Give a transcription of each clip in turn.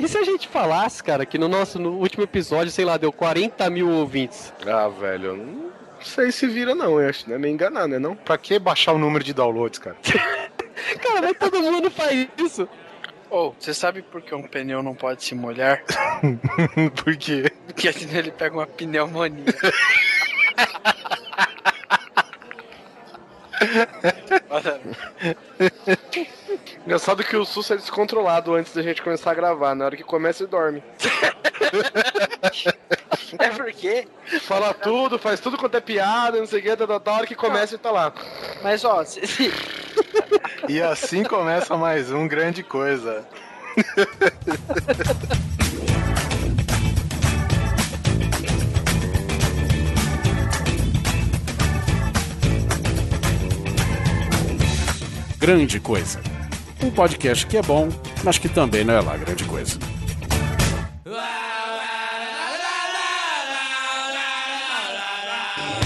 E se a gente falasse, cara, que no nosso no último episódio, sei lá, deu 40 mil ouvintes? Ah, velho, não sei se vira não, eu acho, né? Me enganar, né não? Pra que baixar o número de downloads, cara? cara, mas todo mundo faz isso. Ou, oh, você sabe por que um pneu não pode se molhar? por quê? Porque assim ele pega uma pneumonia. Engraçado que o Sus é descontrolado antes da gente começar a gravar. Na hora que começa, ele dorme. é porque fala tudo, faz tudo quanto é piada, não sei o que, da hora que começa ele tá lá. Mas ó, se... e assim começa mais um grande coisa. Grande Coisa. Um podcast que é bom, mas que também não é lá grande coisa.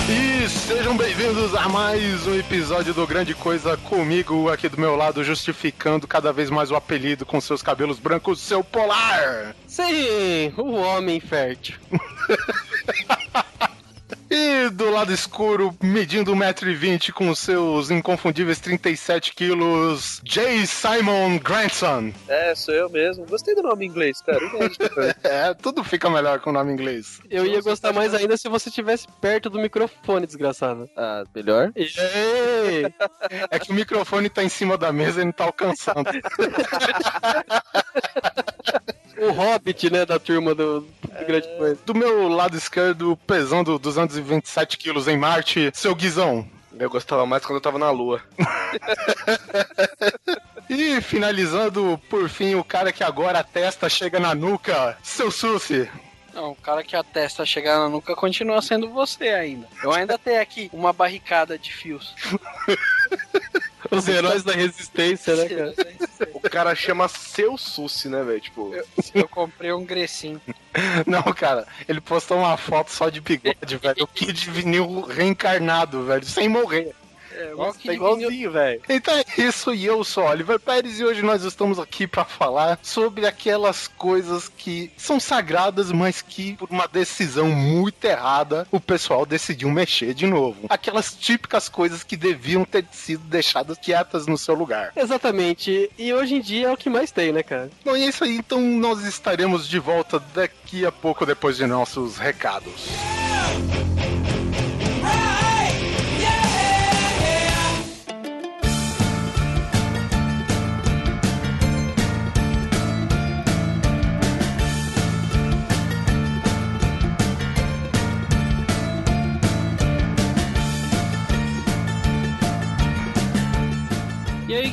E sejam bem-vindos a mais um episódio do Grande Coisa comigo aqui do meu lado, justificando cada vez mais o apelido com seus cabelos brancos, seu polar. Sim, o homem fértil. E do lado escuro, medindo 1,20m com seus inconfundíveis 37 quilos, J. Simon Grandson. É, sou eu mesmo. Gostei do nome inglês, cara. é, tudo fica melhor com o nome inglês. Eu ia gostar mais ainda se você estivesse perto do microfone, desgraçado. Ah, melhor? Ei! É que o microfone tá em cima da mesa e não tá alcançando. o Hobbit, né, da turma do, do Grande Coisa. Do meu lado esquerdo, pesando 227 quilos em Marte, seu Guizão. Eu gostava mais quando eu tava na lua. e finalizando, por fim, o cara que agora a testa chega na nuca, seu Susi. Não, o cara que a testa chegar na nuca continua sendo você ainda. Eu ainda tenho aqui uma barricada de fios. Os heróis da resistência, né, cara? O cara chama seu Susi, né, velho? Tipo. Eu, eu, comprei um Grecin. Não, cara, ele postou uma foto só de bigode, velho. O Kid Vinil reencarnado, velho, sem morrer. É, Nossa, tá igualzinho, velho. Então é isso, e eu sou Oliver Pérez, e hoje nós estamos aqui para falar sobre aquelas coisas que são sagradas, mas que, por uma decisão muito errada, o pessoal decidiu mexer de novo. Aquelas típicas coisas que deviam ter sido deixadas quietas no seu lugar. Exatamente, e hoje em dia é o que mais tem, né, cara? Bom, e é isso aí, então nós estaremos de volta daqui a pouco, depois de nossos recados. E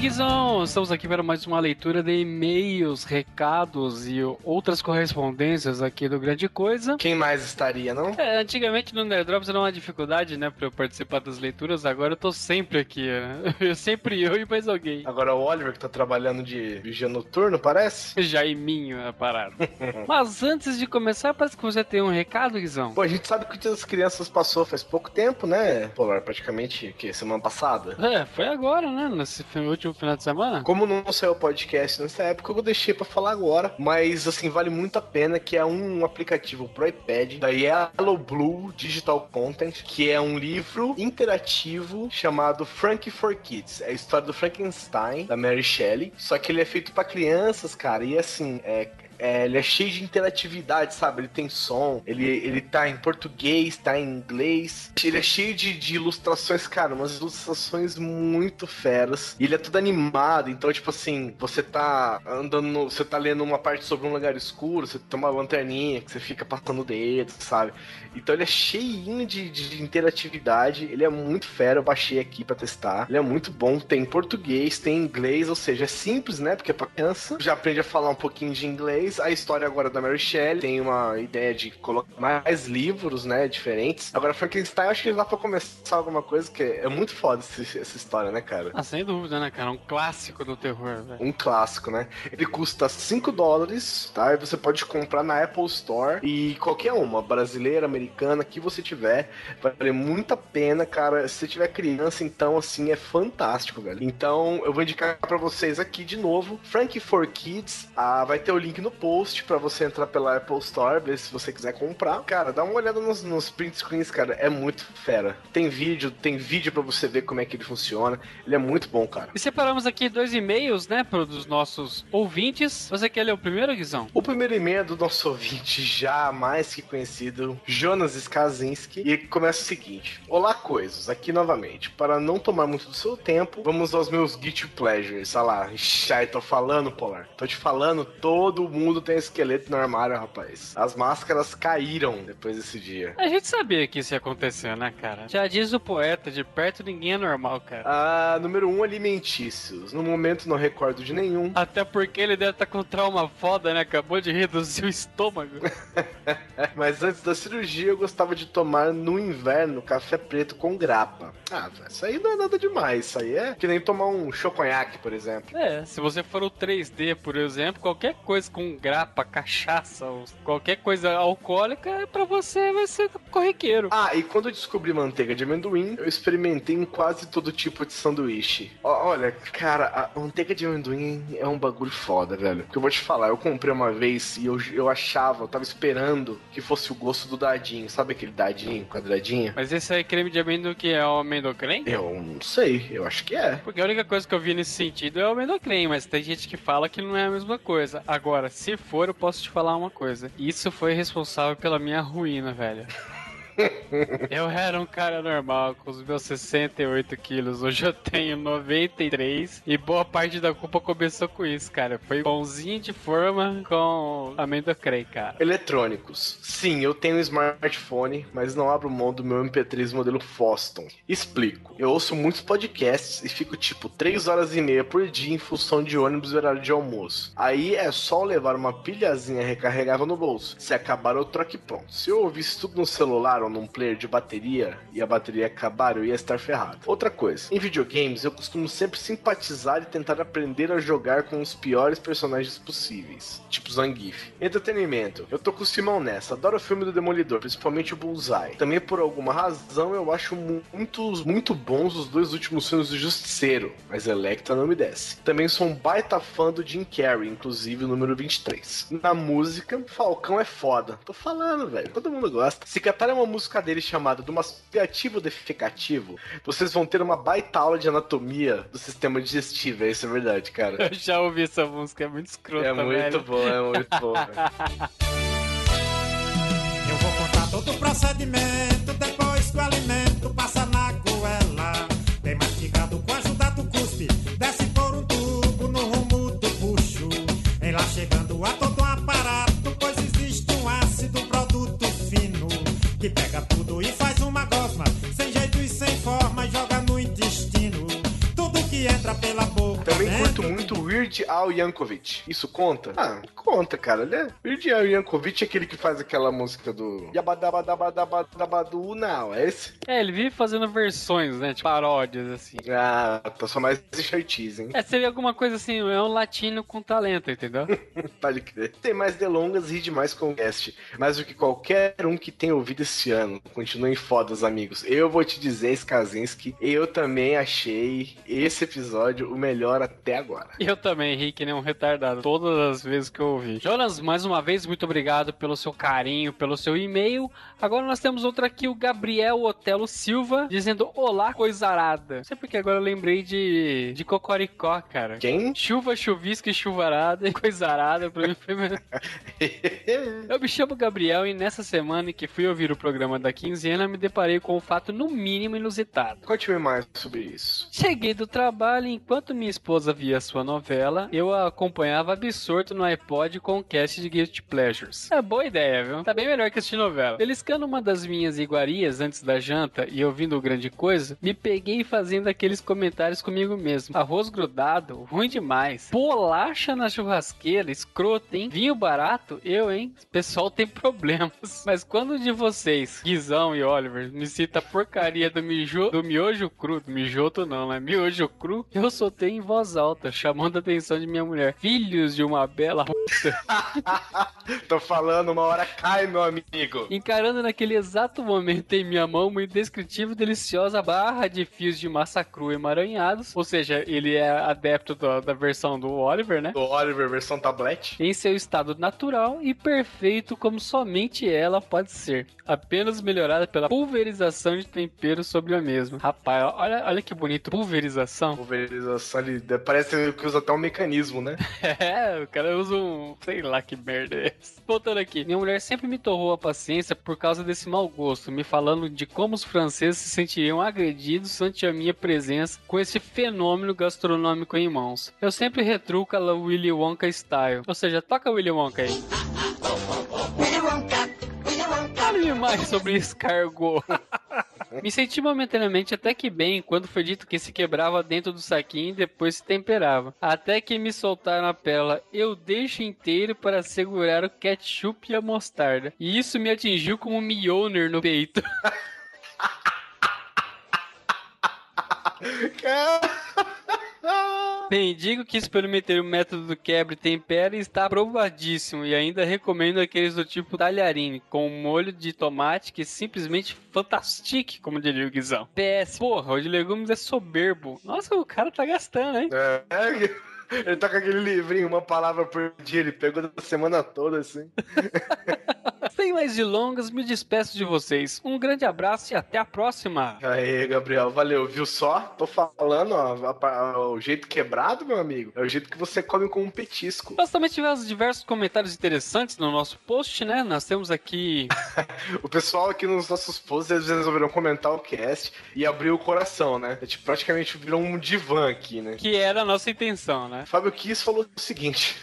Guizão, estamos aqui para mais uma leitura de e-mails, recados e outras correspondências aqui do Grande Coisa. Quem mais estaria, não? É, antigamente no Nerdrops era uma dificuldade, né, para eu participar das leituras, agora eu tô sempre aqui, né? Eu, sempre eu e mais alguém. Agora o Oliver que tá trabalhando de vigia noturno, parece? Jaiminho a parada. Mas antes de começar, parece que você tem um recado, Guizão. Pô, a gente sabe que o Dia das Crianças passou faz pouco tempo, né, Polar? Praticamente, que semana passada? É, foi agora, né, nesse filme último final de semana? Como não saiu o podcast nessa época, eu deixei para falar agora. Mas, assim, vale muito a pena, que é um aplicativo pro iPad da Yellow Blue Digital Content, que é um livro interativo chamado Frank for Kids. É a história do Frankenstein, da Mary Shelley. Só que ele é feito para crianças, cara. E, assim, é é, ele é cheio de interatividade, sabe? Ele tem som, ele, ele tá em português, tá em inglês. Ele é cheio de, de ilustrações, cara, umas ilustrações muito feras. E ele é tudo animado, então, tipo assim, você tá andando, você tá lendo uma parte sobre um lugar escuro, você tem uma lanterninha que você fica passando o dedo, sabe? Então ele é cheinho de, de interatividade, ele é muito fera, eu baixei aqui para testar. Ele é muito bom, tem português, tem inglês, ou seja, é simples, né? Porque é pra criança. Já aprende a falar um pouquinho de inglês. A história agora da Mary Shelley tem uma ideia de colocar mais livros, né? Diferentes. Agora, Frankenstein, acho que dá pra começar alguma coisa, que é muito foda esse, essa história, né, cara? Ah, sem dúvida, né, cara? Um clássico do terror, velho. Um clássico, né? Ele custa 5 dólares, tá? E você pode comprar na Apple Store e qualquer uma, brasileira, americana americana que você tiver, vai valer muito a pena, cara. Se você tiver criança, então, assim, é fantástico, velho. Então, eu vou indicar para vocês aqui de novo, Frank for Kids. Ah, vai ter o link no post pra você entrar pela Apple Store, ver se você quiser comprar. Cara, dá uma olhada nos, nos print screens, cara. É muito fera. Tem vídeo, tem vídeo pra você ver como é que ele funciona. Ele é muito bom, cara. E separamos aqui dois e-mails, né, para dos nossos ouvintes. Você quer ler o primeiro, Guizão? O primeiro e-mail é do nosso ouvinte já mais que conhecido, Jonas Skazinski, e começa o seguinte: Olá, coisas, aqui novamente. Para não tomar muito do seu tempo, vamos aos meus Git Pleasures. Olha lá, Ixi, tô falando, Polar. Tô te falando, todo mundo tem esqueleto no armário, rapaz. As máscaras caíram depois desse dia. A gente sabia que isso ia acontecer, né, cara? Já diz o poeta, de perto ninguém é normal, cara. Ah, número 1, um, alimentícios. No momento não recordo de nenhum. Até porque ele deve estar tá com trauma foda, né? Acabou de reduzir o estômago. Mas antes da cirurgia eu gostava de tomar no inverno café preto com grapa. Ah, isso aí não é nada demais. Isso aí é que nem tomar um choconhaque, por exemplo. É, se você for o 3D, por exemplo, qualquer coisa com grapa, cachaça, qualquer coisa alcoólica, para você vai ser corriqueiro. Ah, e quando eu descobri manteiga de amendoim, eu experimentei em quase todo tipo de sanduíche. Olha, cara, a manteiga de amendoim é um bagulho foda, velho. Porque eu vou te falar, eu comprei uma vez e eu, eu achava, eu tava esperando que fosse o gosto do dadinho. Sabe aquele dadinho, quadradinho? Mas esse aí é creme de amendoim que é o amendocrem? Eu não sei, eu acho que é. Porque a única coisa que eu vi nesse sentido é o amendocrem, mas tem gente que fala que não é a mesma coisa. Agora, se for, eu posso te falar uma coisa. Isso foi responsável pela minha ruína, velho. eu era um cara normal, com os meus 68 quilos. Hoje eu tenho 93 e boa parte da culpa começou com isso, cara. Foi pãozinho de forma com amendoim, cara. Eletrônicos. Sim, eu tenho um smartphone, mas não abro mão do meu MP3 modelo Foston. Explico. Eu ouço muitos podcasts e fico tipo 3 horas e meia por dia em função de ônibus e horário de almoço. Aí é só levar uma pilhazinha recarregável no bolso. Se acabar, eu troco e pronto. Se eu ouvisse tudo no celular ou num player de bateria e a bateria acabar, eu ia estar ferrado. Outra coisa, em videogames eu costumo sempre simpatizar e tentar aprender a jogar com os piores personagens possíveis, tipo Zangief. Entretenimento, eu tô com o Simão nessa, adoro o filme do Demolidor, principalmente o Bullseye. Também por alguma razão eu acho muitos, muito bons os dois últimos filmes do Justiceiro, mas Electra não me desce. Também sou um baita fã do Jim Carrey, inclusive o número 23. Na música, Falcão é foda. Tô falando, velho, todo mundo gosta. Se catar é uma música dele chamada do mastiativo defecativo, vocês vão ter uma baita aula de anatomia do sistema digestivo. Isso é verdade, cara. Eu já ouvi essa música, é muito escrota, É muito velho. bom, é muito bom. Eu vou contar todo o procedimento que pega tudo e faz uma gosma, sem jeito e sem forma, joga no intestino. Tudo que entra pela Weird Al Yankovic. Isso conta? Ah, conta, cara. Ele é... Weird Al Yankovic é aquele que faz aquela música do Yabadabadabadabadu Now, é esse? É, ele vive fazendo versões, né? Tipo, paródias, assim. Ah, tá só mais enxertiz, hein? É, seria alguma coisa assim, é um latino com talento, entendeu? Pode crer. Tem mais delongas e demais com o cast. Mais do que qualquer um que tenha ouvido esse ano. Continuem fodas, amigos. Eu vou te dizer, Skazinski, eu também achei esse episódio o melhor até agora. Eu também, Henrique, nem um retardado. Todas as vezes que eu ouvi. Jonas, mais uma vez, muito obrigado pelo seu carinho, pelo seu e-mail. Agora nós temos outra aqui, o Gabriel Otelo Silva, dizendo Olá, coisarada. Não sei porque agora eu lembrei de, de Cocoricó, cara. Quem? Chuva, chuvisca e chuvarada e coisarada. Pra mim foi... Eu me chamo Gabriel e nessa semana que fui ouvir o programa da quinzena, me deparei com um fato no mínimo inusitado. Conte-me mais sobre isso. Cheguei do trabalho enquanto minha esposa via sua novela, eu a acompanhava absorto no iPod com o cast de Guilty Pleasures. É boa ideia, viu? Tá bem melhor que assistir novela. Beliscando uma das minhas iguarias antes da janta e ouvindo grande coisa, me peguei fazendo aqueles comentários comigo mesmo. Arroz grudado, ruim demais. Bolacha na churrasqueira, escroto, hein? Vinho barato, eu, hein? Pessoal tem problemas. Mas quando de vocês, Guizão e Oliver, me cita a porcaria do, mijo, do miojo cru, do mijoto não, né? Miojo cru, eu soltei em voz alta, chamando a atenção de minha mulher. Filhos de uma bela puta. Tô falando, uma hora cai, meu amigo. Encarando naquele exato momento em minha mão uma indescritível e deliciosa barra de fios de massa crua emaranhados. Ou seja, ele é adepto da, da versão do Oliver, né? Do Oliver, versão tablet. Em seu estado natural e perfeito como somente ela pode ser. Apenas melhorada pela pulverização de tempero sobre a mesma. Rapaz, olha, olha que bonito. Pulverização. Pulverização ali. Parece que usa até um mecanismo, né? É, o cara usa um. sei lá que merda é essa. Voltando aqui. Minha mulher sempre me torrou a paciência por causa desse mau gosto, me falando de como os franceses se sentiriam agredidos ante a minha presença com esse fenômeno gastronômico em mãos. Eu sempre retruco a Willy Wonka style. Ou seja, toca Willy Wonka aí. Mais sobre escargot. Me senti momentaneamente até que bem quando foi dito que se quebrava dentro do saquinho e depois se temperava. Até que me soltaram a pérola. Eu deixo inteiro para segurar o ketchup e a mostarda. E isso me atingiu como um Mjolnir no peito. digo que experimentei o método do quebre e tempera e está aprovadíssimo. E ainda recomendo aqueles do tipo talharine, com molho de tomate que é simplesmente fantastique, como diria o Guizão. PS, porra, o de legumes é soberbo. Nossa, o cara tá gastando, hein? É, ele tá com aquele livrinho, uma palavra por dia, ele pegou da semana toda, assim. Sem mais delongas, me despeço de vocês. Um grande abraço e até a próxima. Aí, Gabriel, valeu, viu só? Tô falando, ó, a- a- o jeito quebrado, meu amigo, é o jeito que você come com um petisco. Nós também tivemos diversos comentários interessantes no nosso post, né? Nós temos aqui O pessoal aqui nos nossos posts, eles resolveram comentar o cast e abrir o coração, né? A gente praticamente virou um divã aqui, né? que era a nossa intenção, né? Fábio Kiss falou o seguinte.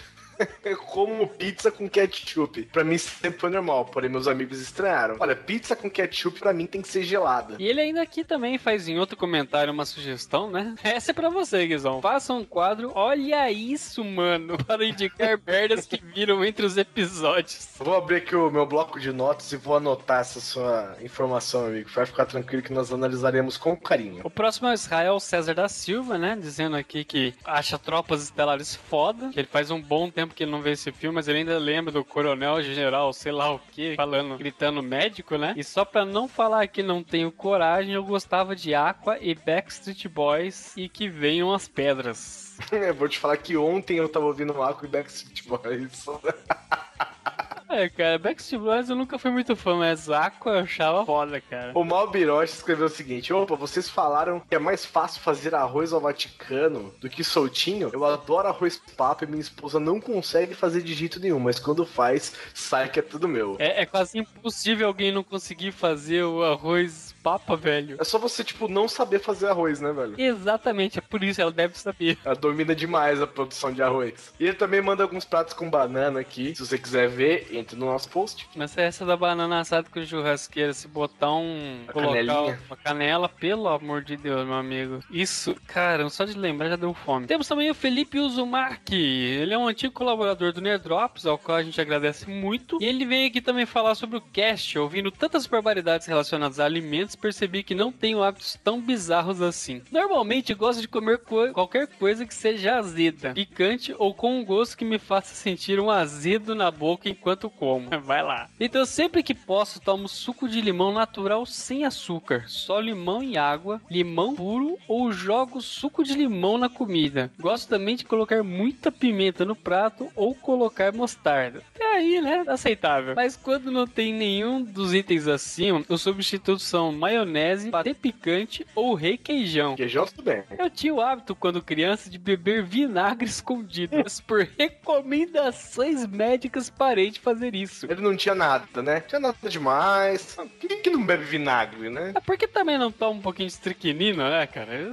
Como pizza com ketchup. Pra mim sempre foi normal, porém meus amigos estranharam. Olha, pizza com ketchup pra mim tem que ser gelada. E ele ainda aqui também faz em outro comentário uma sugestão, né? Essa é pra você, Guizão. Faça um quadro, olha isso, mano, para indicar merdas que viram entre os episódios. Vou abrir aqui o meu bloco de notas e vou anotar essa sua informação, amigo. Vai ficar tranquilo que nós analisaremos com carinho. O próximo é o Israel César da Silva, né? Dizendo aqui que acha Tropas Estelares foda, que ele faz um bom tempo que ele não vê esse filme, mas ele ainda lembra do coronel general, sei lá o que, falando, gritando médico, né? E só pra não falar que não tenho coragem, eu gostava de Aqua e Backstreet Boys e que venham as pedras. Vou te falar que ontem eu tava ouvindo Aqua e Backstreet Boys. É, cara, Backstreet Boys eu nunca fui muito fã, mas Aqua eu achava foda, cara. O Mal Biroche escreveu o seguinte: Opa, vocês falaram que é mais fácil fazer arroz ao Vaticano do que soltinho? Eu adoro arroz papo e minha esposa não consegue fazer de jeito nenhum, mas quando faz, sai que é tudo meu. É, é quase impossível alguém não conseguir fazer o arroz papa, velho. É só você, tipo, não saber fazer arroz, né, velho? Exatamente, é por isso ela deve saber. Ela domina demais a produção de arroz. E ele também manda alguns pratos com banana aqui. Se você quiser ver, entre no nosso post. Mas essa da banana assada com churrasqueira, se botar um. A colocar canelinha. uma canela, pelo amor de Deus, meu amigo. Isso, cara, só de lembrar já deu fome. Temos também o Felipe Uzumaki. Ele é um antigo colaborador do Nerdrops, ao qual a gente agradece muito. E ele vem aqui também falar sobre o cast. Ouvindo tantas barbaridades relacionadas a alimentos, percebi que não tenho hábitos tão bizarros assim. Normalmente gosto de comer co- qualquer coisa que seja azeda, picante ou com um gosto que me faça sentir um azedo na boca enquanto como. Vai lá. Então sempre que posso tomo suco de limão natural sem açúcar, só limão e água, limão puro ou jogo suco de limão na comida. Gosto também de colocar muita pimenta no prato ou colocar mostarda. Até aí, né? Aceitável. Mas quando não tem nenhum dos itens acima, os substitutos são maionese, patê picante ou requeijão. Queijão, tudo bem. Eu tinha o hábito, quando criança, de beber vinagre escondido, mas por recomendações médicas parei de fazer isso. Ele não tinha nada, né? Tinha nada demais. Quem que não bebe vinagre, né? É porque também não toma um pouquinho de estricnina, né, cara?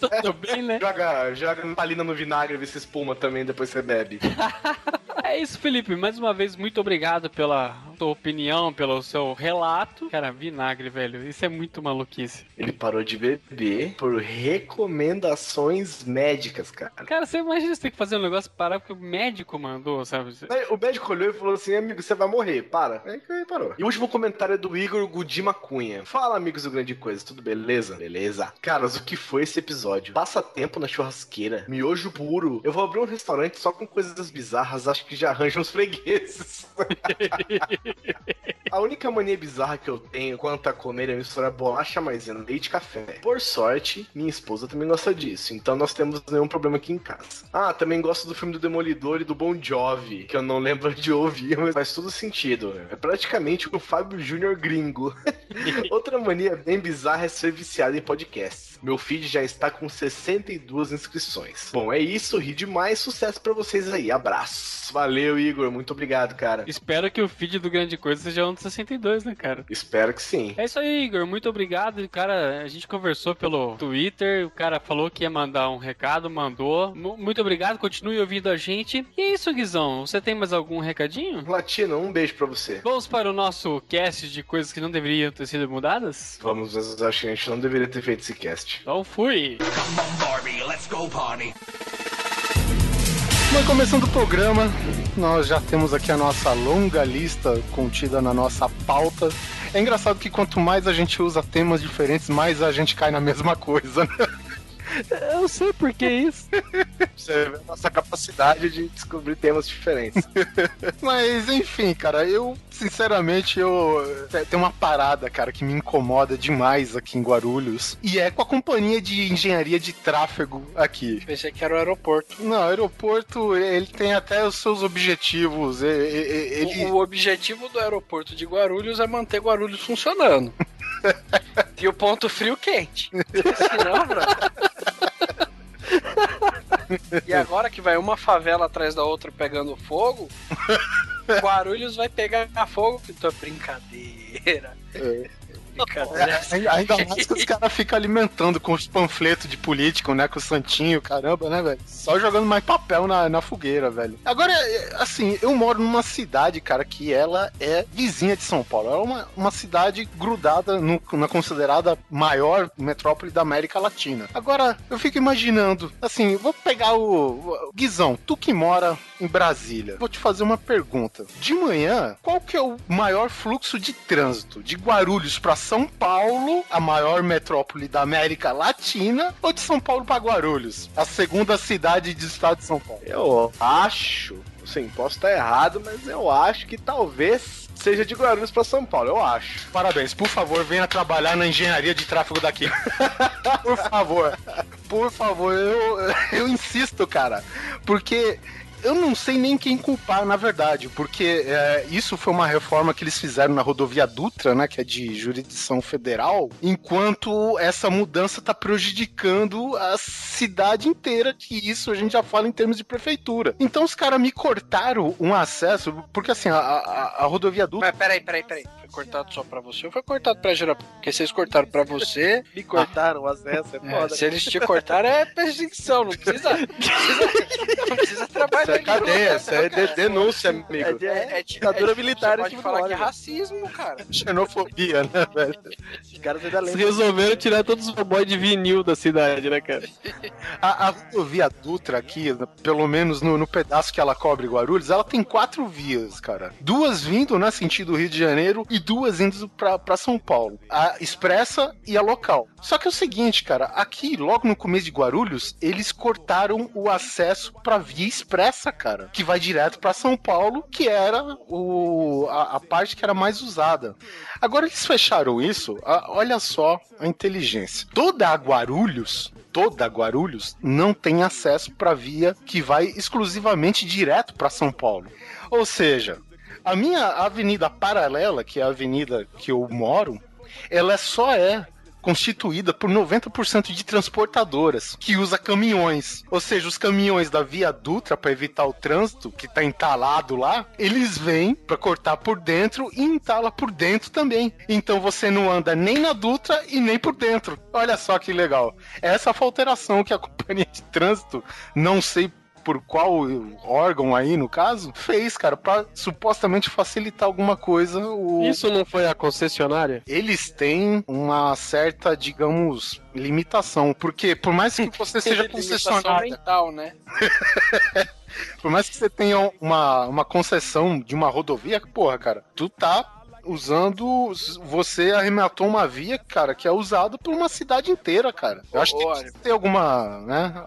Tudo bem, né? Joga, joga palina no vinagre e vê se espuma também, depois você bebe. É isso, Felipe. Mais uma vez, muito obrigado pela tua opinião, pelo seu relato. Cara, vinagre, velho. Isso é muito maluquice. Ele parou de beber por recomendações médicas, cara. Cara, você imagina você ter que fazer um negócio parar porque o médico mandou, sabe? O médico olhou e falou assim: amigo, você vai morrer, para. Aí parou. E o último comentário é do Igor Gudima Cunha. Fala, amigos do Grande Coisa, tudo beleza? Beleza. Caras, o que foi esse episódio? Passa tempo na churrasqueira, miojo puro. Eu vou abrir um restaurante só com coisas bizarras, acho que já arranjam os fregueses. a única mania bizarra que eu tenho quanto a comer é misturar bolacha, maisena, leite e café. Por sorte, minha esposa também gosta disso, então nós temos nenhum problema aqui em casa. Ah, também gosto do filme do Demolidor e do Bon Jovi, que eu não lembro de ouvir, mas faz tudo sentido. É praticamente o Fábio Júnior gringo. Outra mania bem bizarra é ser viciado em podcasts. Meu feed já está com 62 inscrições. Bom, é isso, ri demais, sucesso pra vocês aí, abraços. Valeu, Igor, muito obrigado, cara. Espero que o feed do Grande Coisa seja um dos 62, né, cara? Espero que sim. É isso aí, Igor. Muito obrigado. Cara, a gente conversou pelo Twitter. O cara falou que ia mandar um recado, mandou. M- muito obrigado. Continue ouvindo a gente. E é isso, Guizão. Você tem mais algum recadinho? Latino, um beijo pra você. Vamos para o nosso cast de coisas que não deveriam ter sido mudadas? Vamos, mas acho que a gente não deveria ter feito esse cast. Então fui! Mas começando o programa, nós já temos aqui a nossa longa lista contida na nossa pauta. É engraçado que quanto mais a gente usa temas diferentes, mais a gente cai na mesma coisa, né? Eu sei por que isso. Você vê a nossa capacidade de descobrir temas diferentes. Mas enfim, cara, eu sinceramente eu te- tem uma parada, cara, que me incomoda demais aqui em Guarulhos e é com a companhia de engenharia de tráfego aqui. Pensei que era o aeroporto. Não, o aeroporto ele tem até os seus objetivos. Ele, O, o objetivo do aeroporto de Guarulhos é manter Guarulhos funcionando. e o ponto frio quente. Senão, bro. E agora que vai uma favela atrás da outra pegando fogo, Guarulhos vai pegar fogo. Que tua brincadeira. Brincadeira. É, Ainda mais que os caras ficam alimentando com os panfletos de político, né? Com o Santinho, caramba, né, velho? Só jogando mais papel na, na fogueira, velho. Agora, é, assim, eu moro numa cidade, cara, que ela é vizinha de São Paulo. Ela é uma, uma cidade grudada no- na considerada maior metrópole da América Latina. Agora, eu fico imaginando, assim, vou pegar o, o Guizão, tu que mora em Brasília. Vou te fazer uma pergunta. De manhã, qual que é o maior fluxo de trânsito? De Guarulhos pra São Paulo, a maior metrópole da América Latina, ou de São Paulo pra Guarulhos, a segunda cidade do estado de São Paulo? Eu acho, assim, posso estar errado, mas eu acho que talvez seja de Guarulhos pra São Paulo, eu acho. Parabéns, por favor, venha trabalhar na engenharia de tráfego daqui. por favor, por favor, eu, eu insisto, cara, porque eu não sei nem quem culpar, na verdade, porque é, isso foi uma reforma que eles fizeram na rodovia Dutra, né, que é de jurisdição federal, enquanto essa mudança tá prejudicando a cidade inteira, que isso a gente já fala em termos de prefeitura. Então os caras me cortaram um acesso, porque assim, a, a, a rodovia Dutra Mas peraí, peraí, peraí. Cortado só pra você ou foi cortado pra geral? Porque vocês cortaram pra você. Me cortaram o acesso, é é, foda. se eles te cortaram, é perseguição. Não precisa. Não precisa, não precisa trabalhar. Isso é de cadeia, isso é de- denúncia, É, amigo. de- É, é, ditadura é, militar Você pode cima falar que é óleo. racismo, cara. xenofobia, né, velho? Os caras ainda Eles lembram. resolveram tirar todos os fanboys de vinil da cidade, né, cara? A, a rodovia Dutra aqui, pelo menos no, no pedaço que ela cobre Guarulhos, ela tem quatro vias, cara. Duas vindo, né, sentido Rio de Janeiro, e duas indo pra São Paulo. A expressa e a local. Só que é o seguinte, cara, aqui, logo no começo de Guarulhos, eles cortaram o acesso pra via expressa, cara, que vai direto pra São Paulo, que era o, a, a parte que era mais usada. Agora eles fecharam isso, a- olha só a inteligência. Toda a Guarulhos, toda Guarulhos não tem acesso para via que vai exclusivamente direto para São Paulo. Ou seja, a minha avenida paralela, que é a avenida que eu moro, ela só é constituída por 90% de transportadoras que usa caminhões. Ou seja, os caminhões da Via Dutra para evitar o trânsito que tá entalado lá, eles vêm para cortar por dentro e entala por dentro também. Então você não anda nem na Dutra e nem por dentro. Olha só que legal. Essa foi a alteração que a companhia de trânsito, não sei por qual órgão aí, no caso, fez, cara, pra supostamente facilitar alguma coisa. O... Isso não foi a concessionária? Eles têm uma certa, digamos, limitação. Porque por mais que você seja concessionária, mental, né? por mais que você tenha uma, uma concessão de uma rodovia, porra, cara, tu tá usando. Você arrematou uma via, cara, que é usada por uma cidade inteira, cara. Eu acho que tem que ter alguma, né?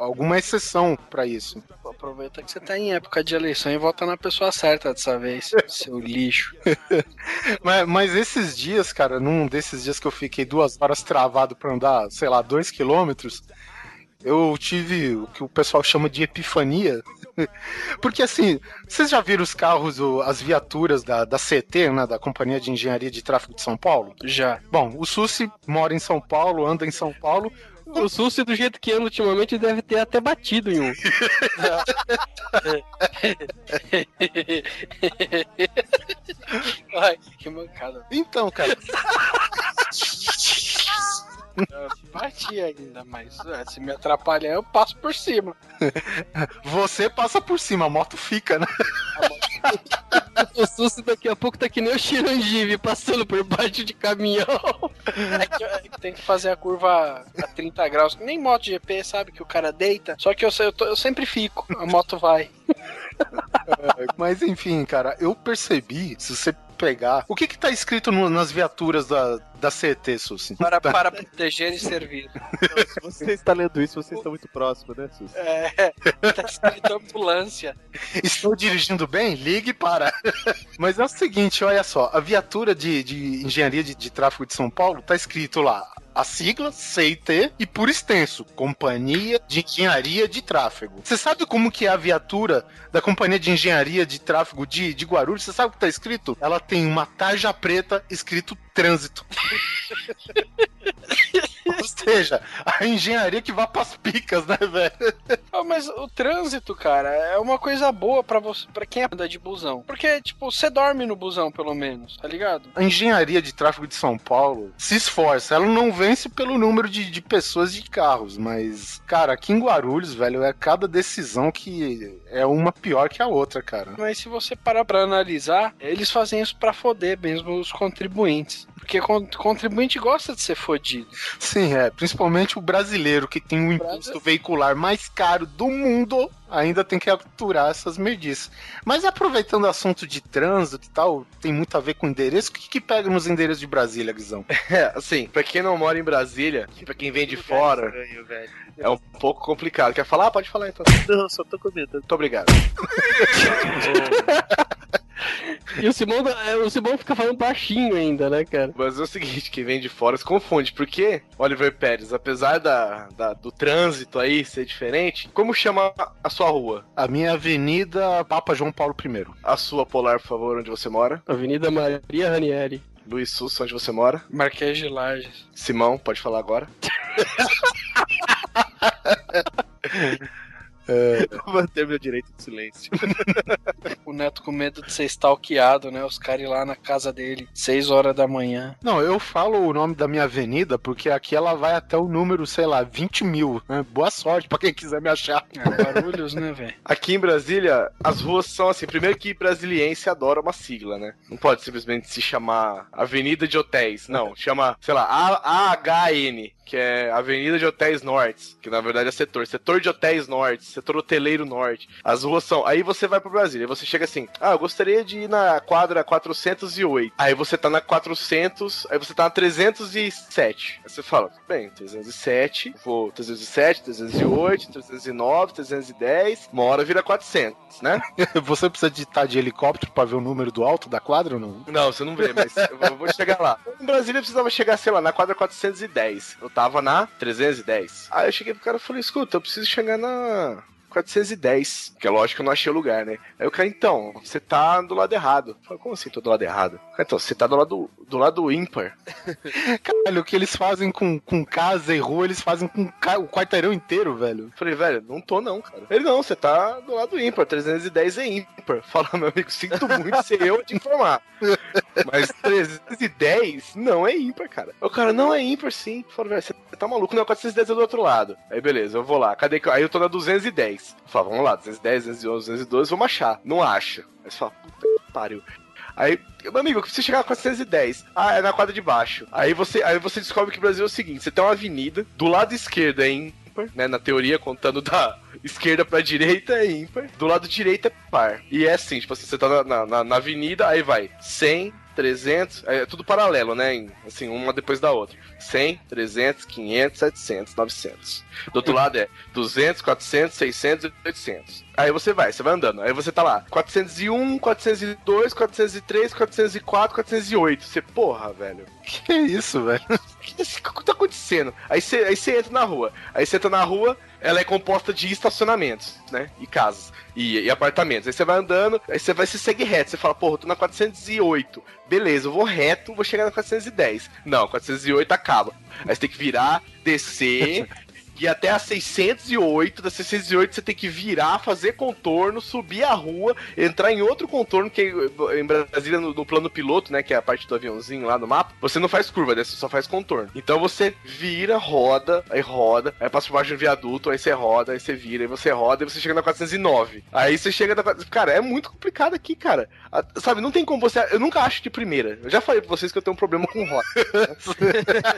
Alguma exceção pra isso. Aproveita que você tá em época de eleição e vota na pessoa certa dessa vez, seu lixo. Mas, mas esses dias, cara, num desses dias que eu fiquei duas horas travado pra andar, sei lá, dois quilômetros, eu tive o que o pessoal chama de epifania. Porque assim, vocês já viram os carros, as viaturas da, da CT, né, da Companhia de Engenharia de Tráfego de São Paulo? Já. Bom, o Susi mora em São Paulo, anda em São Paulo. O Susi, do jeito que anda ultimamente, deve ter até batido em um. Ai, que mancada. Então, cara, Eu bati ainda, mas é, se me atrapalhar, eu passo por cima. você passa por cima, a moto fica, né? O Susi daqui a pouco tá que nem o Chirangive passando por baixo de caminhão. É que, é que tem que fazer a curva a 30 graus. Nem moto GP, sabe? Que o cara deita. Só que eu, eu, tô- eu sempre fico. A moto vai. Mas enfim, cara, eu percebi, se você pegar. O que que tá escrito no- nas viaturas da, da CET, Susi? Para, para proteger e servir. Então, se você está lendo isso, você está muito próximo, né, Suzy? É, tá escrito ambulância. Estou dirigindo bem? Ligue para. Mas é o seguinte, olha só, a viatura de, de engenharia de, de tráfego de São Paulo tá escrito lá. A sigla CIT e por extenso, Companhia de Engenharia de Tráfego. Você sabe como que é a viatura da Companhia de Engenharia de Tráfego de, de Guarulhos? Você sabe o que tá escrito? Ela tem uma tarja preta escrito trânsito. Ou seja, a engenharia que vai pras picas, né, velho? Ah, mas o trânsito, cara, é uma coisa boa pra você, para quem anda de busão. Porque, tipo, você dorme no busão, pelo menos, tá ligado? A engenharia de tráfego de São Paulo se esforça. Ela não vence pelo número de, de pessoas e de carros, mas, cara, aqui em Guarulhos, velho, é cada decisão que é uma pior que a outra, cara. Mas se você parar pra analisar, eles fazem isso pra foder mesmo os contribuintes. Porque con contribuinte gosta de ser fodido. Sim, é. Principalmente o brasileiro que tem o imposto veicular mais caro do mundo. Ainda tem que aturar essas merdices. Mas aproveitando o assunto de trânsito e tal, tem muito a ver com endereço. O que, que pega nos endereços de Brasília, Guizão? É, assim, pra quem não mora em Brasília, pra quem vem de fora, Estranho, é um pouco complicado. Quer falar? Pode falar então. Não, só tô comentando. Muito obrigado. E o Simão, é, o Simão fica falando baixinho ainda, né, cara? Mas é o seguinte, quem vem de fora se confunde, porque, Oliver Pérez, apesar da, da- do trânsito aí ser diferente, como chama a sua rua? A minha avenida Papa João Paulo I. A sua polar, por favor, onde você mora? Avenida Maria Ranieri. Luiz Sussa, onde você mora? Marquês de Lages. Simão, pode falar agora? Vou manter meu direito de silêncio. O Neto com medo de ser stalkeado, né? Os caras ir lá na casa dele, 6 horas da manhã. Não, eu falo o nome da minha avenida porque aqui ela vai até o número, sei lá, 20 mil. né? Boa sorte pra quem quiser me achar. É, barulhos, né, velho? Aqui em Brasília, as ruas são assim. Primeiro que brasiliense adora uma sigla, né? Não pode simplesmente se chamar Avenida de Hotéis. Não, chama, sei lá, A- AHN, que é Avenida de Hotéis Norte, que na verdade é setor. Setor de Hotéis Norte, setor hoteleiro norte. As ruas são. Aí você vai pra Brasília, aí você chega assim: ah, eu gostaria de ir na quadra 408. Aí você tá na 400, aí você tá na 307. Aí você fala: bem, 307, vou 307, 308, 309, 310. Uma hora vira 400, né? Você precisa de estar de helicóptero pra ver o número do alto da quadra ou não? Não, você não vê, mas eu vou- eu vou chegar lá. Em Brasília eu precisava chegar, sei lá, na quadra 410. Eu tava na 310. Aí eu cheguei pro cara e falei, escuta, eu preciso chegar na 410. Que é lógico que eu não achei o lugar, né? Aí o cara, então, você tá do lado errado. Eu falei, como assim tô do lado errado? Cara, então, você tá do lado, do lado ímpar. Caralho, o que eles fazem com, com casa e rua, eles fazem com ca- o quarteirão inteiro, velho. Eu falei, velho, não tô não, cara. Ele, não, você tá do lado ímpar, 310 é ímpar. Fala, meu amigo, sinto muito ser eu te informar. Mas 310 não é ímpar, cara. O cara, não é ímpar sim. Falei, velho, você tá maluco? Não, 410 é do outro lado. Aí beleza, eu vou lá. Cadê que. Aí eu tô na 210. 210. Fala, vamos lá, 210, 211, 212, vamos achar. Não acha. Aí você fala, puta que pariu. Aí, meu amigo, você chegar a 410. Ah, é na quadra de baixo. Aí você, aí você descobre que o Brasil é o seguinte: você tem uma avenida, do lado esquerdo é ímpar, né? Na teoria, contando da esquerda pra direita é ímpar, do lado direito é par. E é assim, tipo assim, você tá na, na, na avenida, aí vai 100, 300, é tudo paralelo, né? Assim, uma depois da outra. 100, 300, 500, 700, 900. Do outro lado é 200, 400, 600 e 800. Aí você vai, você vai andando. Aí você tá lá, 401, 402, 403, 404, 408. Você, porra, velho. Que isso, velho? O que, tá acontecendo? Aí você, aí você entra na rua. Aí você entra na rua, ela é composta de estacionamentos, né? E casas. E, e apartamentos. Aí você vai andando, aí você vai se segue reto. Você fala, porra, eu tô na 408. Beleza, eu vou reto, vou chegar na 410. Não, 408 acaba. Aí você tem que virar, descer. E até a 608, da 608 você tem que virar, fazer contorno, subir a rua, entrar em outro contorno, que em Brasília, no, no plano piloto, né, que é a parte do aviãozinho lá no mapa, você não faz curva, né, você só faz contorno. Então você vira, roda, aí roda, aí passa por baixo do viaduto, aí você roda, aí você vira, aí você roda, e você chega na 409. Aí você chega na... 400. Cara, é muito complicado aqui, cara. A- sabe, não tem como você... Eu nunca acho de primeira. Eu já falei pra vocês que eu tenho um problema com rota.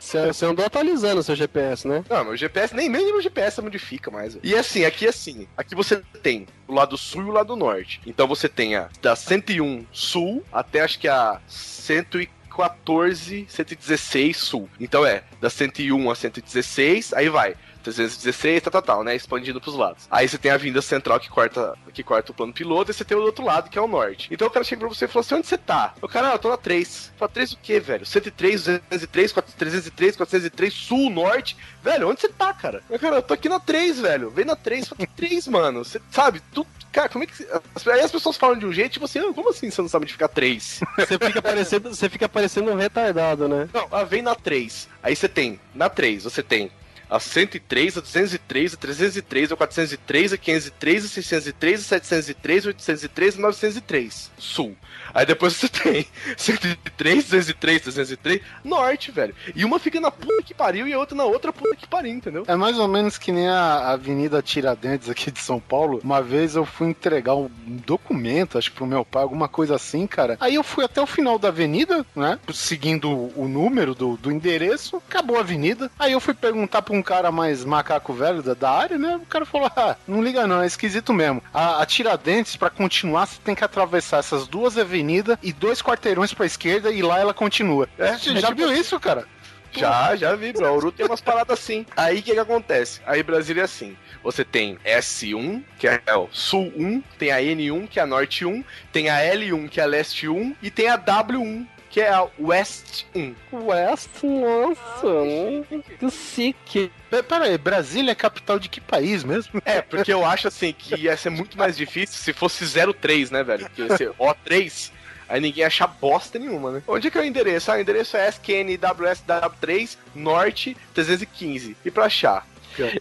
Você, você andou atualizando seu GPS, né? Não, meu GPS, nem mesmo meu GPS modifica mais. E assim, aqui assim, aqui você tem o lado sul e o lado norte. Então você tem a da 101 sul até acho que a 114, 116 sul. Então é da 101 a 116, aí vai. 316, tal, tal, tal, né? Expandindo pros lados. Aí você tem a vinda central que corta, que corta o plano piloto, e você tem o outro lado, que é o norte. Então o cara chega pra você e fala assim: onde você tá? O cara, ah, eu tô na 3. Fala, 3 o quê, velho? 103, 203, 400, 303, 403, sul, norte. Velho, onde você tá, cara? Eu, cara, eu tô aqui na 3, velho. Vem na 3, fala, que 3, mano. Você sabe, tu. Cara, como é que. as- Aí as pessoas falam de um jeito, tipo assim, ah, como assim você não sabe onde ficar 3? Você fica parecendo, você fica parecendo um retardado, né? Não, ela vem na 3. Aí você tem, na 3, você tem a 103, a 203, a 303, a 403, a 503, a 603, a 703, a 803 e 903. Sul. Aí depois você tem 103, 203, 303, norte, velho. E uma fica na puta que pariu e a outra na outra puta que pariu, entendeu? É mais ou menos que nem a Avenida Tiradentes aqui de São Paulo. Uma vez eu fui entregar um documento, acho que pro meu pai, alguma coisa assim, cara. Aí eu fui até o final da avenida, né? Seguindo o número do, do endereço, acabou a avenida. Aí eu fui perguntar pra um cara mais macaco velho da, da área, né? O cara falou: ah, não liga não, é esquisito mesmo. A, a Tiradentes, pra continuar, você tem que atravessar essas duas avenidas e dois quarteirões pra esquerda e lá ela continua. É, você já viu isso, cara? Já, já vi, bro. Ouro tem umas paradas assim. Aí o que, que acontece? Aí Brasília é assim. Você tem S1, que é o Sul 1, tem a N1, que é a Norte 1, tem a L1, que é a Leste 1, e tem a W1, que é a West 1. West, nossa, que sick. Pe- Pera aí, Brasília é capital de que país mesmo? É, porque eu acho assim que ia ser muito mais difícil se fosse 03, né, velho? Porque ia ser O3. Aí ninguém ia achar bosta nenhuma, né? Onde é que é o endereço? Ah, o endereço é SQNWSW3 Norte 315. E pra achar?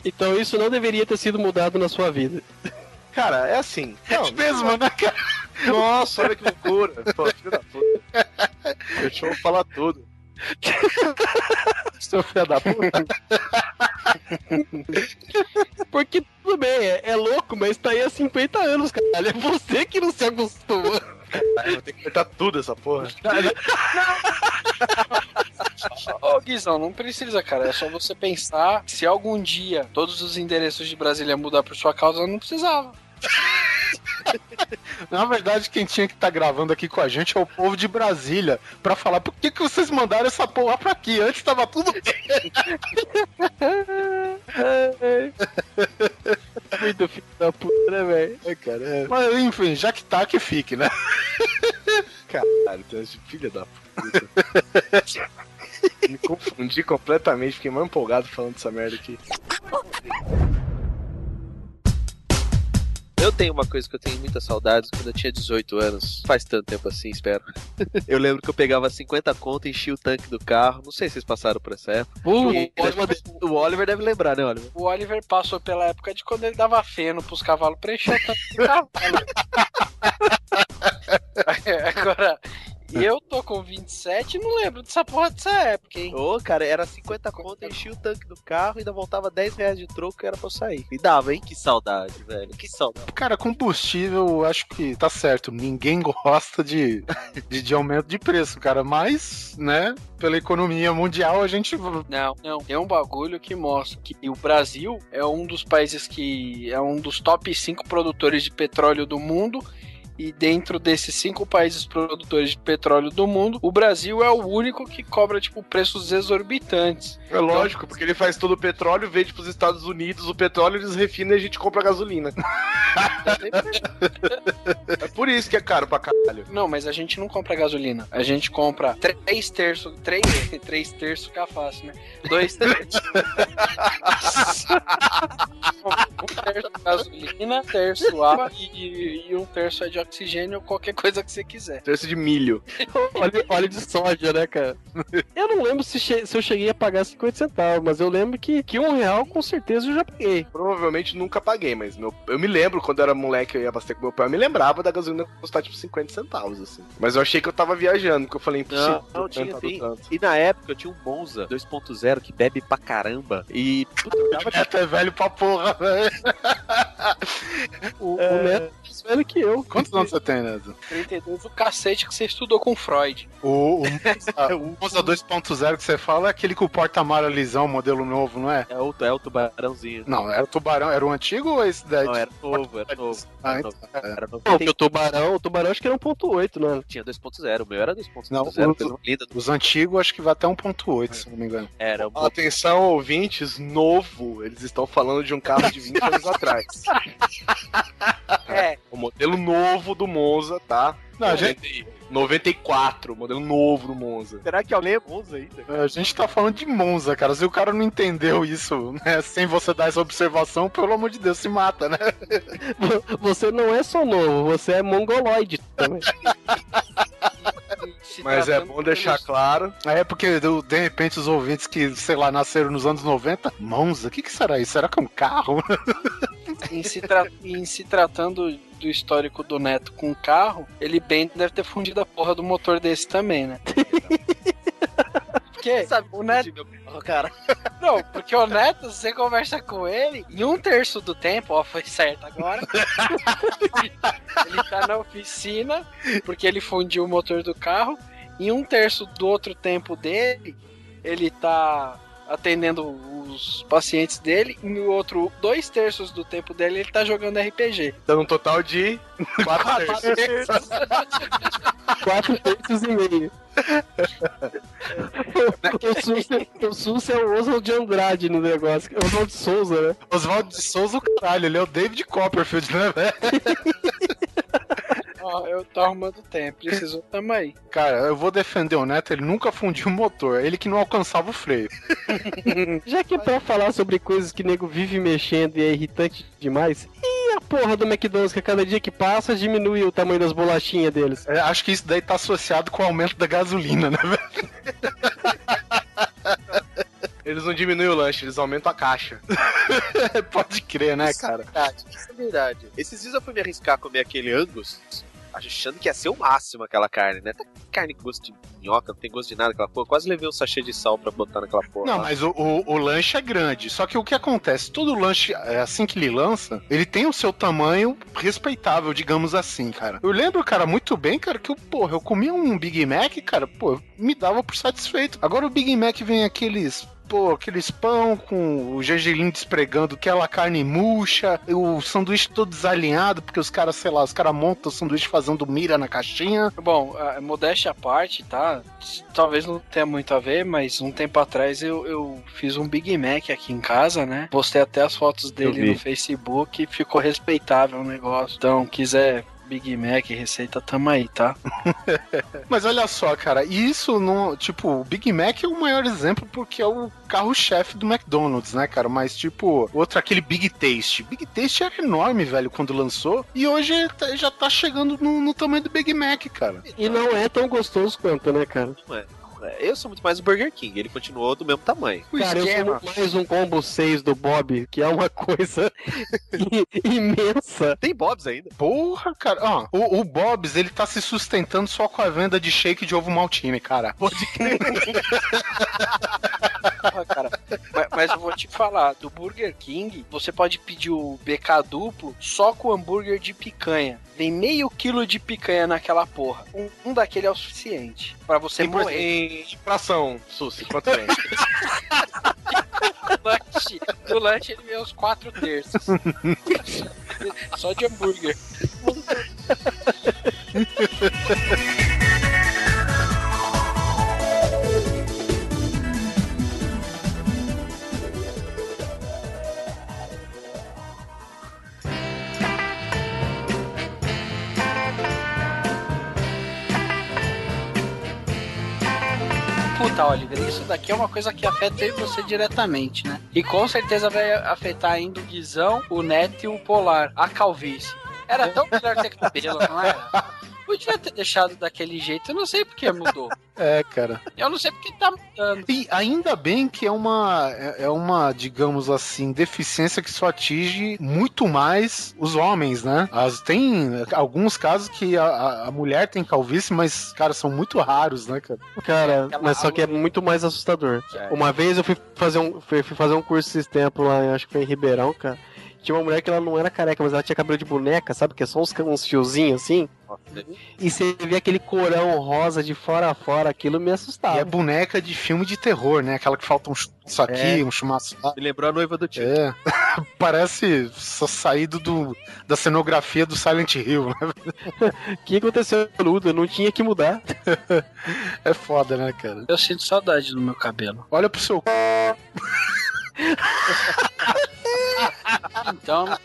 Então isso não deveria ter sido mudado na sua vida. Cara, é assim. Não, mesmo, né, cara? Nossa, olha que loucura. Pô, filho da puta. Deixa eu falar tudo. Seu filho da puta. Porque tudo bem, é, é louco, mas tá aí há 50 anos, caralho. É você que não se acostuma. Ai, vou ter que cortar tudo essa porra. Ô, Guizão, não precisa, cara. É só você pensar que se algum dia todos os endereços de Brasília mudar por sua causa, não precisava. Na verdade, quem tinha que estar gravando aqui com a gente é o povo de Brasília, pra falar por que, que vocês mandaram essa porra pra aqui? Antes tava tudo bem. Muito filho da puta, né, velho? É, cara, é. Mas enfim, já que tá, que fique, né? Caralho, tem esse filho da puta. Me confundi completamente, fiquei mais empolgado falando dessa merda aqui. Eu tenho uma coisa que eu tenho muitas saudades quando eu tinha 18 anos. Faz tanto tempo assim, espero. eu lembro que eu pegava 50 conto, enchia o tanque do carro. Não sei se vocês passaram por essa época. Uh, E- o Oliver deve lembrar, né, Oliver? O Oliver passou pela época de quando ele dava feno pros cavalos pra encher o tanque do cavalo. Agora, eu tô com 27, não lembro dessa porra dessa época, hein? Ô, cara, era 50 conto, enchia o tanque do carro e ainda voltava 10 reais de troco que era pra eu sair. E dava, hein? Que saudade, velho. Que saudade. Cara, combustível, eu acho que tá certo. Ninguém gosta de, de, de aumento de preço, cara. Mas, né, pela economia mundial, a gente. Não, não. Tem um bagulho que mostra que o Brasil é um dos países que é um dos top 5 produtores de petróleo do mundo. E dentro desses cinco países produtores de petróleo do mundo, o Brasil é o único que cobra, tipo, preços exorbitantes. É lógico, porque ele faz todo o petróleo, vende pros Estados Unidos o petróleo, eles refinam e a gente compra gasolina. é por isso que é caro pra caralho. Não, mas a gente não compra gasolina. A gente compra três terços. Três, três terços fica fácil, né? Dois terços. um terço gasolina, terço água e, e um terço é de oxigênio ou qualquer coisa que você quiser. Terço de milho. óleo, óleo de soja, né, cara? Eu não lembro se, che- se eu cheguei a pagar 50 centavos, mas eu lembro que, que um real com certeza eu já paguei. Provavelmente nunca paguei, mas meu, eu me lembro quando eu era moleque eu ia abastecer com meu pai, eu me lembrava da gasolina custar tipo 50 centavos, assim. Mas eu achei que eu tava viajando, porque eu falei impossível. Não, não tinha tanto. E na época eu tinha um Monza 2.0 que bebe pra caramba. E. Puta, eu dava É até velho pra porra, velho. O, o Neto é mais velho que eu. Quantos anos você tem, Neto? 32, o cacete que você estudou com Freud. O, o, o Monza 2.0 que você fala é aquele com o porta-mara lisão, modelo novo, não é? É o, é o tubarãozinho. Não, era o tubarão, era o antigo ou esse daí? Não, era novo, era novo. Ah, Era então, novo. é. Era novo. Não, porque o tubarão, o tubarão acho que era 1.8, né? Tinha 2.0, o meu era 2.0. Não, coisa o- linda. Os antigos acho que vai até 1.8, se não me engano. Era um Atenção, ouvintes, novo. Eles estão falando de um carro de 20 anos atrás. É, O modelo novo do Monza, tá? Não, a gente, 94, modelo novo do Monza. Será que alguém é Monza ainda? a gente tá falando de Monza, cara. Se o cara não entendeu isso, né, sem você dar essa observação, pelo amor de Deus, se mata, né? Você não é só novo, você é mongoloide também. se Mas é bom deixar pelos- claro. É porque, de repente, os ouvintes que, sei lá, nasceram nos anos 90, Monza, o que, que será isso? Será que é um carro? Em se, em se tratando do histórico do Neto com o carro, ele bem deve ter fundido a porra do motor desse também, né? Porque o Neto. meu cara. Não, porque o Neto, você conversa com ele, em um terço do tempo, ó, foi certo agora. ele tá na oficina, porque ele fundiu o motor do carro. Em um terço do outro tempo dele, ele tá atendendo os pacientes dele. E no outro, dois terços do tempo dele, ele tá jogando RPG. Dando um total de 4 terços. Quatro terços e meio. o, Sus, o Sus é o Oswald de Andrade no negócio. É Oswald de Souza, né? Oswaldo de Souza, o caralho, ele é o David Copperfield, né, velho? Ó, eu tô arrumando tempo, precisou tamo aí. Cara, eu vou defender o Neto, ele nunca fundiu o motor, ele que não alcançava o freio. Já que é pra falar sobre coisas que nego vive mexendo e é irritante demais, e a porra do McDonald's que a cada dia que passa diminui o tamanho das bolachinhas deles? É, acho que isso daí tá associado com o aumento da gasolina, né, velho? Eles não diminuem o lanche, eles aumentam a caixa. Pode crer, né, cara? Verdade, isso é verdade. Esses dias eu fui me arriscar a comer aquele Angus, achando que ia ser o máximo aquela carne, né? Tá carne com gosto de minhoca, não tem gosto de nada aquela porra. Quase levei um sachê de sal pra botar naquela porra. Não, lá. mas o, o, o lanche é grande. Só que o que acontece? Todo lanche, é, assim que ele lança, ele tem o seu tamanho respeitável, digamos assim, cara. Eu lembro, cara, muito bem, cara, que eu, porra, eu comia um Big Mac, cara, pô, me dava por satisfeito. Agora o Big Mac vem aqueles. Pô, aqueles pão com o gergelim despregando, aquela carne murcha, o sanduíche todo desalinhado, porque os caras, sei lá, os caras montam o sanduíche fazendo mira na caixinha. Bom, a modéstia à parte, tá? Talvez não tenha muito a ver, mas um tempo atrás eu, eu fiz um Big Mac aqui em casa, né? Postei até as fotos dele no Facebook e ficou respeitável o negócio. Então, quiser Big Mac, receita, tamo aí, tá? Mas olha só, cara, isso não. Tipo, o Big Mac é o maior exemplo porque é o carro-chefe do McDonald's, né, cara? Mas, tipo, outro, aquele Big Taste. Big Taste era enorme, velho, quando lançou. E hoje tá- já tá chegando no, no tamanho do Big Mac, cara. E não é tão gostoso quanto, né, cara? Não é. Eu sou muito mais o Burger King, ele continuou do mesmo tamanho. O Cara, eu esquema. sou mais um combo 6 do Bob, que é uma coisa imensa. Tem Bob's ainda. Porra, cara. Ó, o, o Bob's, ele tá se sustentando só com a venda de shake de ovo maltine, cara. Porra, cara. Mas, mas eu vou te falar, do Burger King, você pode pedir o BK duplo só com hambúrguer de picanha. Vem meio quilo de picanha naquela porra. Um, um daquele é o suficiente pra você por- morrer. em fração, Susi, quanto vem? No lanche, no lanche ele vem os quatro terços. só de hambúrguer. Puta, Oliver, isso daqui é uma coisa que afeta você diretamente, né? E com certeza vai afetar ainda o Guizão, o Neto e o Polar, a calvície. Era tão melhor ter cabelo, não era? Podia ter deixado daquele jeito, eu não sei porque mudou. É, cara. Eu não sei porque tá mudando. E ainda bem que é uma, é é uma, digamos assim, deficiência que só atinge muito mais os homens, né? As, tem alguns casos que a, a- mulher tem calvície, mas, cara, são muito raros, né, cara? Cara, Aquela mas só que é muito mais assustador. É. Uma vez eu fui fazer um, fui fui fazer um curso esses tempos lá, acho que foi em Ribeirão, cara. Tinha uma mulher que ela não era careca, mas ela tinha cabelo de boneca, sabe? Que é só uns, uns fiozinhos assim. E você vê aquele corão rosa de fora a fora, aquilo me E assustava. é boneca de filme de terror, né? Aquela que falta um chumaço aqui, um chumaço lá. Me lembrou a noiva do tio. É. Parece só saído do, da cenografia do Silent Hill, né? O que aconteceu Ludo? Não tinha que mudar. É foda, né, cara? Eu sinto saudade do meu cabelo. Olha pro seu. Então,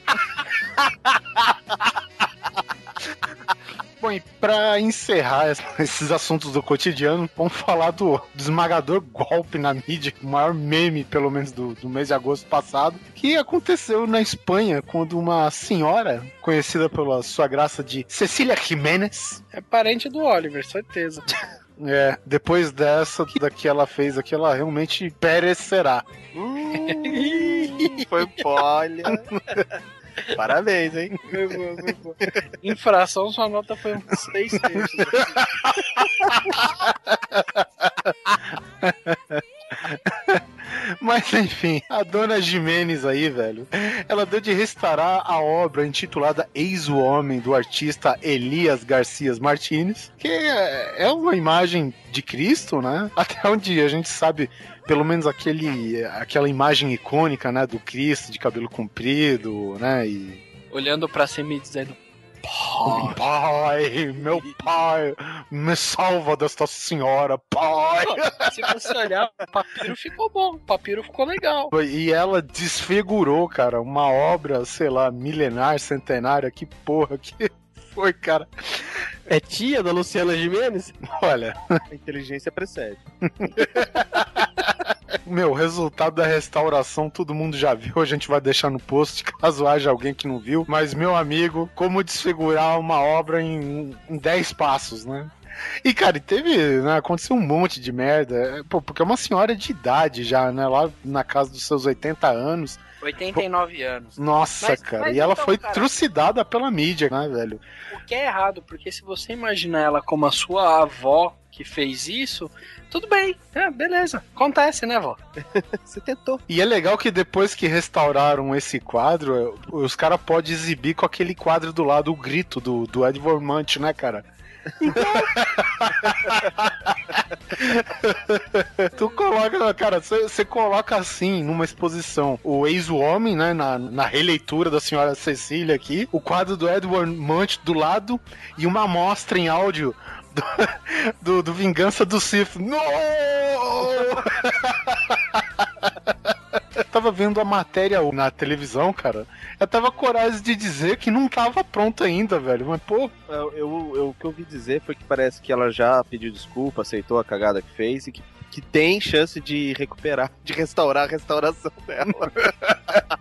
Bom, e pra encerrar es- esses assuntos do cotidiano, vamos falar do, do esmagador golpe na mídia, o maior meme, pelo menos, do, do mês de agosto passado, que aconteceu na Espanha, quando uma senhora, conhecida pela sua graça de Cecília Jiménez, é parente do Oliver, certeza. é, depois dessa, daqui ela fez aqui, ela realmente perecerá. Foi olha. Parabéns, hein? Infração, sua nota foi uns seis terços. Mas enfim, a dona Jimenez aí, velho, ela deu de restaurar a obra intitulada Eis o Homem, do artista Elias Garcias Martínez, que é é uma imagem de Cristo, né? Até onde a gente sabe, pelo menos aquele, aquela imagem icônica, né, do Cristo de cabelo comprido, né, e... Olhando pra cima e dizendo: Pai, meu pai, me salva desta senhora, pai! Se você olhar, o papiro ficou bom, o papiro ficou legal. E ela desfigurou, cara, uma obra, sei lá, milenar, centenária, que porra que foi, cara. É tia da Luciana Jimenez? Olha, A inteligência precede. meu, o resultado da restauração todo mundo já viu, a gente vai deixar no post, caso haja alguém que não viu. Mas, meu amigo, como desfigurar uma obra em, em 10 passos, né? E, cara, teve, né, aconteceu um monte de merda, é, pô, porque é uma senhora de idade já, né, lá na casa dos seus 80 anos. 89 anos. Nossa, Mas- cara, mas e ela então, foi cara- trucidada pela mídia, né, velho? O que é errado, porque se você imaginar ela como a sua avó que fez isso, tudo bem, é, beleza. Acontece, né, vó? Você tentou. E é legal que depois que restauraram esse quadro, os caras podem exibir com aquele quadro do lado, o grito do, do Edward Munch, né, cara? tu coloca, cara, você coloca assim numa exposição o ex-homem, né, na, na releitura da senhora Cecília aqui, o quadro do Edward Munch do lado e uma amostra em áudio do, do, do Vingança do Sith. No! Eu tava vendo a matéria na televisão, cara. Eu tava coragem de dizer que não tava pronto ainda, velho. Mas, pô, Eu, eu- eu- o que eu ouvi dizer foi que parece que ela já pediu desculpa, aceitou a cagada que fez e que que tem chance de recuperar, de restaurar a restauração dela.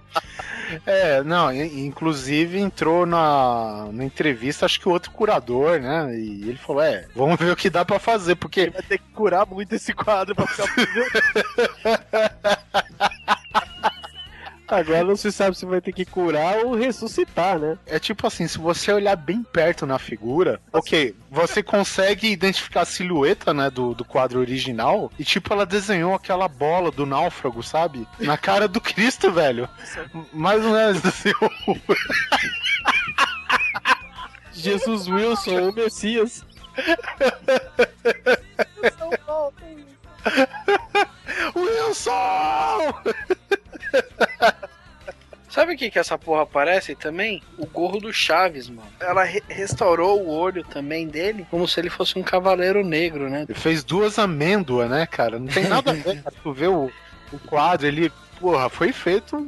É, não, inclusive entrou na, na entrevista, acho que o outro curador, né? E ele falou: é, vamos ver o que dá pra fazer, porque Vai ter que curar muito esse quadro pra ficar. Agora não se sabe se vai ter que curar ou ressuscitar, né? é tipo assim, se você olhar bem perto na figura, ok, você consegue identificar a silhueta, né, do, do quadro original, e tipo, ela desenhou aquela bola do náufrago, sabe? Na cara do Cristo, velho. Mais ou menos assim. Jesus Wilson, o Messias. Wilson! Sabe o que que essa porra parece também? O gorro do Chaves, mano. Ela re- restaurou o olho também dele, como se ele fosse um cavaleiro negro, né? Ele fez duas amêndoas, né, cara? Não tem nada a ver. Tu vê o, o quadro, ele, porra, foi feito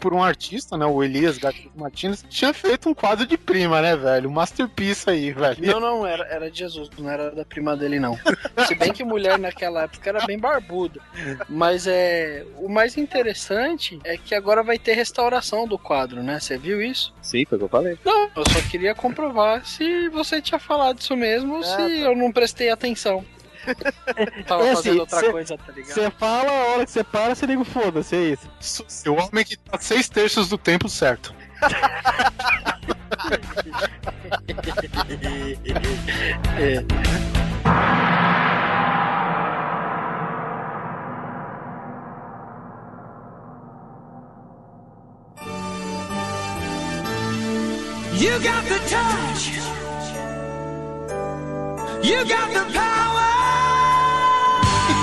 por um artista, né? O Elias Gattuso Martins. Tinha feito um quadro de prima, né, velho? Um masterpiece aí, velho. Não, não, era, era de Jesus, não era da prima dele, não. Se bem que mulher naquela época era bem barbuda. Mas é. O mais interessante é que agora vai ter restauração do quadro, né? Você viu isso? Sim, foi o que eu falei. Não, eu só queria comprovar se você tinha falado isso mesmo ou Ah, se tá. eu não prestei atenção. Tava É assim, fazendo outra cê- coisa, tá ligado? Você fala, a hora que você para, você liga o foda-se, é isso. O homem que tá seis terços do tempo certo. É. You got the touch. You got the power.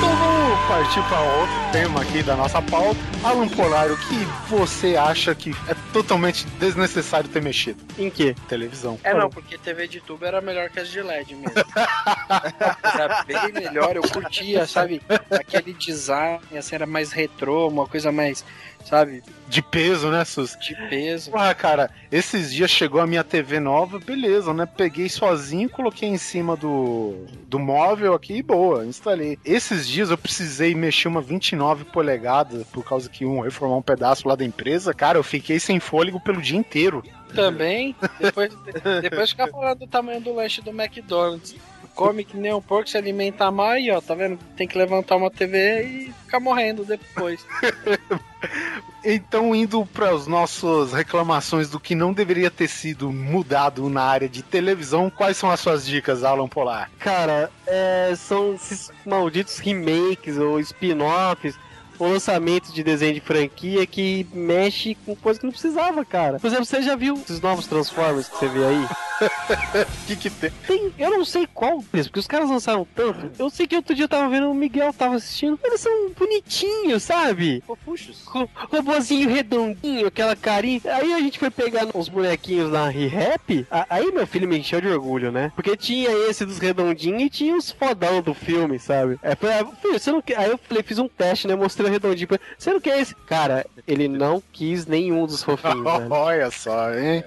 Então vamos partir para outro tema aqui da nossa pauta. Alan Polar, o que você acha que é totalmente desnecessário ter mexido? Em quê? Televisão. É não, porque TV de tubo era melhor que as de LED mesmo. era bem melhor, eu curtia, sabe? Aquele design, assim, era mais retrô, uma coisa mais, sabe, De peso, né, Sus? de peso. Porra, cara, esses dias chegou a minha TV nova, beleza, né? Peguei sozinho, coloquei em cima do, do móvel aqui e boa, instalei. Esses dias eu precisei mexer uma 29 polegadas por causa que um reformar um pedaço lá da empresa. Cara, eu fiquei sem fôlego pelo dia inteiro. Também, depois, depois ficar falando do tamanho do lanche do McDonald's. Come que nem um porco, se alimenta mal e ó, tá vendo? Tem que levantar uma TV e ficar morrendo depois. Então, indo para as nossas reclamações do que não deveria ter sido mudado na área de televisão, quais são as suas dicas, Alan Polar? Cara, é, são esses malditos remakes ou spin-offs ou lançamentos de desenho de franquia que mexe com coisa que não precisava, cara. Por exemplo, você já viu esses novos Transformers que você vê aí? O que que tem? Tem, eu não sei qual deles, porque os caras lançaram tanto. Eu sei que outro dia eu tava vendo o Miguel tava assistindo. Eles são bonitinhos, sabe? Fofuchos. Ro- Robozinho redondinho, aquela carinha. Aí a gente foi pegar os bonequinhos na Re-Rap. Aí meu filho me encheu de orgulho, né? Porque tinha esse dos redondinhos e tinha os fodão do filme, sabe? É, foi, filho, você não quer. Aí eu falei, fiz um teste, né? Mostrei o redondinho. pra ele. Você não quer esse? Cara, ele não quis nenhum dos fofinhos. Olha só, hein?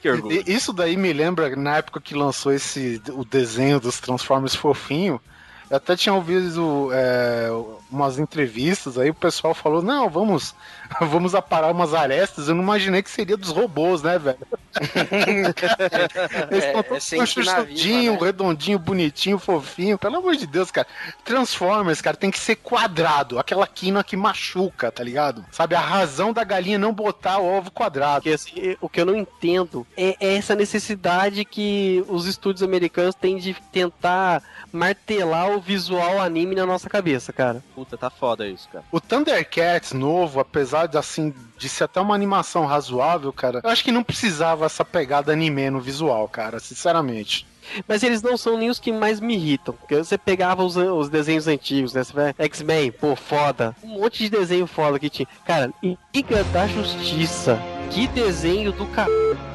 Que orgulho. Isso daí me lembra na época que lançou esse o desenho dos Transformers fofinho. Eu até tinha ouvido é, umas entrevistas aí, o pessoal falou, não, vamos, vamos aparar umas arestas. Eu não imaginei que seria dos robôs, né, velho? Eles É, estão é todos na chuchudinho, né? redondinho, bonitinho, fofinho. Pelo amor de Deus, cara. Transformers, cara, tem que ser quadrado. Aquela quina que machuca, tá ligado? Sabe, a razão da galinha não botar o ovo quadrado. Porque assim, o que eu não entendo é essa necessidade que os estúdios americanos têm de tentar martelar o visual anime na nossa cabeça, cara. Puta, tá foda isso, cara. O Thundercats novo, apesar de assim de ser até uma animação razoável, cara, eu acho que não precisava essa pegada anime no visual, cara, sinceramente. Mas eles não são nem os que mais me irritam. Porque você pegava os, os desenhos antigos, né? Você vê X-Men, pô, foda. Um monte de desenho foda que tinha. Cara, Liga da Justiça. Que desenho do c...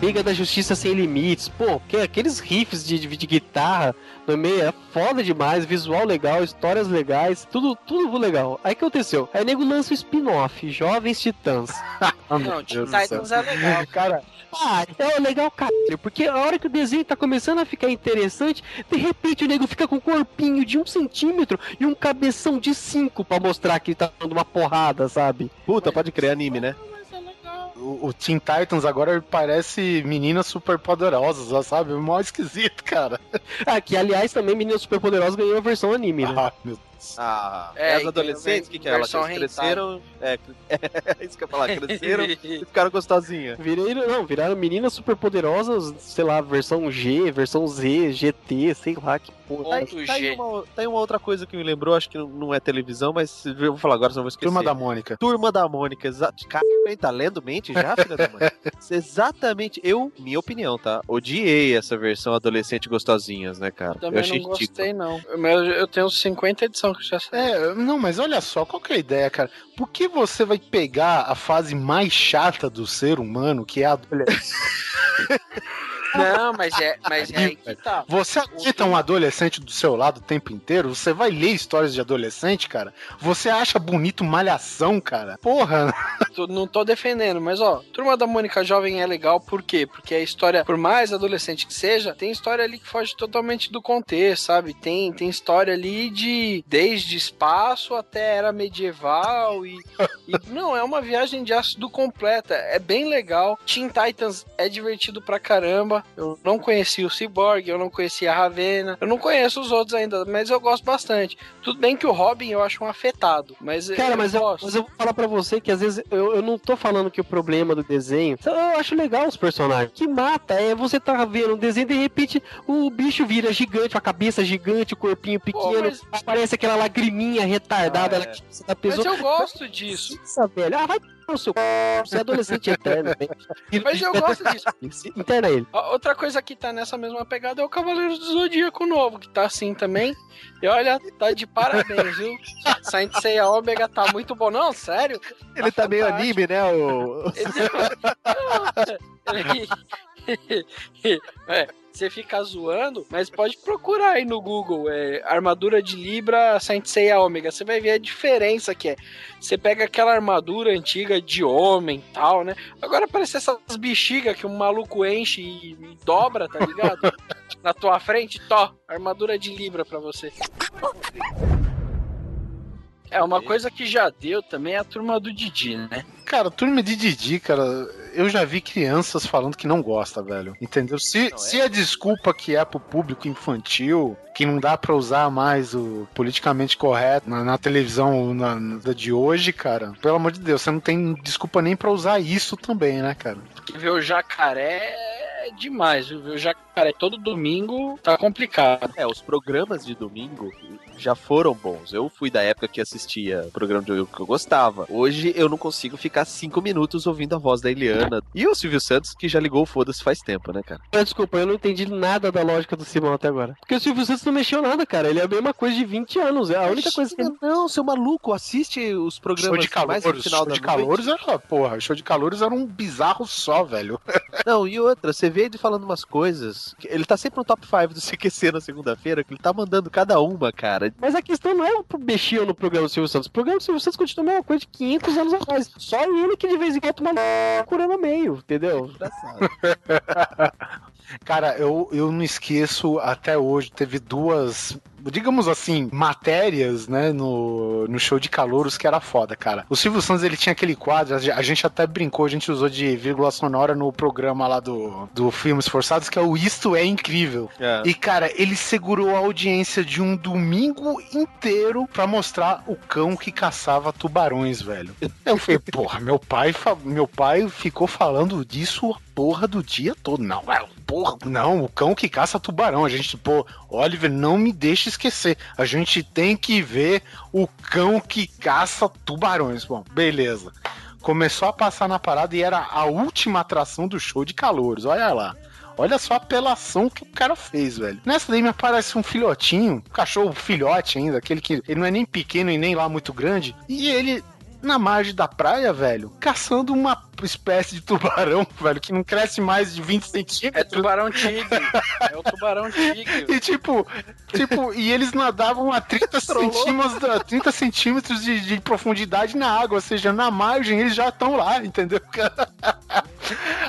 Liga da Justiça Sem Limites. Pô, que, aqueles riffs de, de, de guitarra no meio é foda demais. Visual legal, histórias legais. Tudo, tudo legal. Aí o que aconteceu? Aí o nego lança o spin-off, Jovens Titãs. Não, Teen Titans é legal. Cara, Ah, é legal, caralho, porque a hora que o desenho tá começando a ficar interessante, de repente o nego fica com um corpinho de um centímetro e um cabeção de cinco pra mostrar que ele tá dando uma porrada, sabe? Puta, pode crer anime, né? O, o Teen Titans agora parece meninas super poderosas, sabe? Mó esquisito, cara. Ah, que aliás também Meninas Superpoderosas ganhou a versão anime, né? Ah, meu Ah, É, as e adolescentes, o que, que é? Elas cresceram. É, é isso que eu ia falar, cresceram e ficaram gostosinhas. Viraram, não, viraram meninas superpoderosas, sei lá, versão G, versão Z, GT, sei lá que porra. Tá, aí- Ponto tá aí G. uma, tá aí uma outra coisa que me lembrou, acho que não- é televisão, mas eu vou falar agora, senão eu vou esquecer. Turma da Mônica. Turma da Mônica, exato. Cara, tá lendo mente já, filha da mãe? Exatamente, eu, minha opinião, tá? Odiei essa versão adolescente gostosinhas, né, cara? eu Também achei não gostei, não. Eu, eu tenho 50 edições já. É, não, mas olha só, qual que é a ideia, cara? Por que você vai pegar a fase mais chata do ser humano, que é a adolescência? Não, mas é, mas é aí que tá. Você aguenta um adolescente do seu lado o tempo inteiro? Você vai ler histórias de adolescente, cara? Você acha bonito malhação, cara? Porra! Tô- não tô defendendo, mas ó, Turma da Mônica Jovem é legal, por quê? Porque a história, por mais adolescente que seja, tem história ali que foge totalmente do contexto, sabe? Tem, tem história ali de desde espaço até era medieval e, e não, é uma viagem de ácido completa, é bem legal. Teen Titans é divertido pra caramba. Eu não conheci o Cyborg, eu não conhecia a Ravena, eu não conheço os outros ainda, mas eu gosto bastante. Tudo bem que o Robin eu acho um afetado, mas Cara, mas eu, gosto. mas eu vou falar pra você que às vezes eu, eu não tô falando que o problema do desenho. Eu acho legal os personagens. O que mata é você tá vendo um desenho de repente o bicho vira gigante, a cabeça gigante, o corpinho pequeno, mas- aparece aquela lagriminha retardada Ah, é. cabeça da Mas pessoa. eu gosto disso. Nossa, velho. Ah, vai no seu c... Você é adolescente eterno, velho. Mas eu gosto disso. Interna ele. Outra coisa que tá nessa mesma pegada é o Cavaleiro do Zodíaco novo, que tá assim também. E olha, tá de parabéns, viu? Saint Seiya Omega tá muito bom. Não, sério? Ele tá meio fantástico. anime, né? O... Ele- é, você fica zoando, mas pode procurar aí no Google, é, armadura de Libra Saint Seiya Omega, você vai ver a diferença que é. Você pega aquela armadura antiga de homem e tal, né? Agora parece essas bexigas que um maluco enche e, e dobra, tá ligado? Na tua frente, tó, armadura de Libra pra você. É, uma coisa que já deu também é a turma do Didi, né? Cara, turma de Didi, cara, eu já vi crianças falando que não gosta, velho. Entendeu? Se, Não, é. se a desculpa que é pro público infantil, que não dá pra usar mais o politicamente correto na, na televisão na, na de hoje, cara, pelo amor de Deus, você não tem desculpa nem pra usar isso também, né, cara? Porque ver o jacaré é demais, viu? Ver o jacaré todo domingo tá complicado. É, os programas de domingo já foram bons. Eu fui da época que assistia programa de domingo que eu gostava. Hoje eu não consigo ficar cinco minutos ouvindo a voz da Eliana. E o Silvio Santos, que já ligou o foda-se faz tempo, né, cara? Mas, Desculpa, eu não entendi nada da lógica do Simão até agora. Porque o Silvio Santos não mexeu nada, cara. Ele é a mesma coisa de 20 anos. É a única coisa que ele. Não, seu maluco, assiste os programas Show de mais calores, no final show da de calores era, porra, show de calores era um bizarro só, velho. Não, e outra, você vê ele falando umas coisas. Ele tá sempre no top 5 do CQC na segunda-feira, que ele tá mandando cada uma, cara. Mas a questão não é o mexer no programa do Silvio Santos. O programa do Silvio Santos continua a mesma coisa de 500 anos atrás. Só ele que de vez em quando toma cura no meio, entendeu? Engraçado. Cara, eu, eu não esqueço até hoje, teve duas, digamos assim, matérias, né, no, no show de calouros que era foda, cara. O Silvio Santos, ele tinha aquele quadro, a gente até brincou, a gente usou de vírgula sonora no programa lá do, do Filmes Forçados, que é o Isto é Incrível. É. E, cara, ele segurou a audiência de um domingo inteiro pra mostrar o cão que caçava tubarões, velho. Eu falei, porra, meu pai, meu pai ficou falando disso a porra do dia todo. Não, é, porra, não, o cão que caça tubarão. A gente, pô, Oliver, não me deixa esquecer. A gente tem que ver o cão que caça tubarões. Bom, beleza. Começou a passar na parada e era a última atração do show de calouros. Olha lá. Olha só a apelação que o cara fez, velho. Nessa daí me aparece um filhotinho, um cachorro filhote ainda, aquele que ele não é nem pequeno e nem lá muito grande. E ele na margem da praia, velho, caçando uma espécie de tubarão, velho, que não cresce mais de 20 É centímetros. tubarão tigre. É o tubarão tigre. E tipo, tipo, e eles nadavam a 30 centímetros, a 30 centímetros de, de profundidade na água, ou seja, na margem eles já estão lá, entendeu?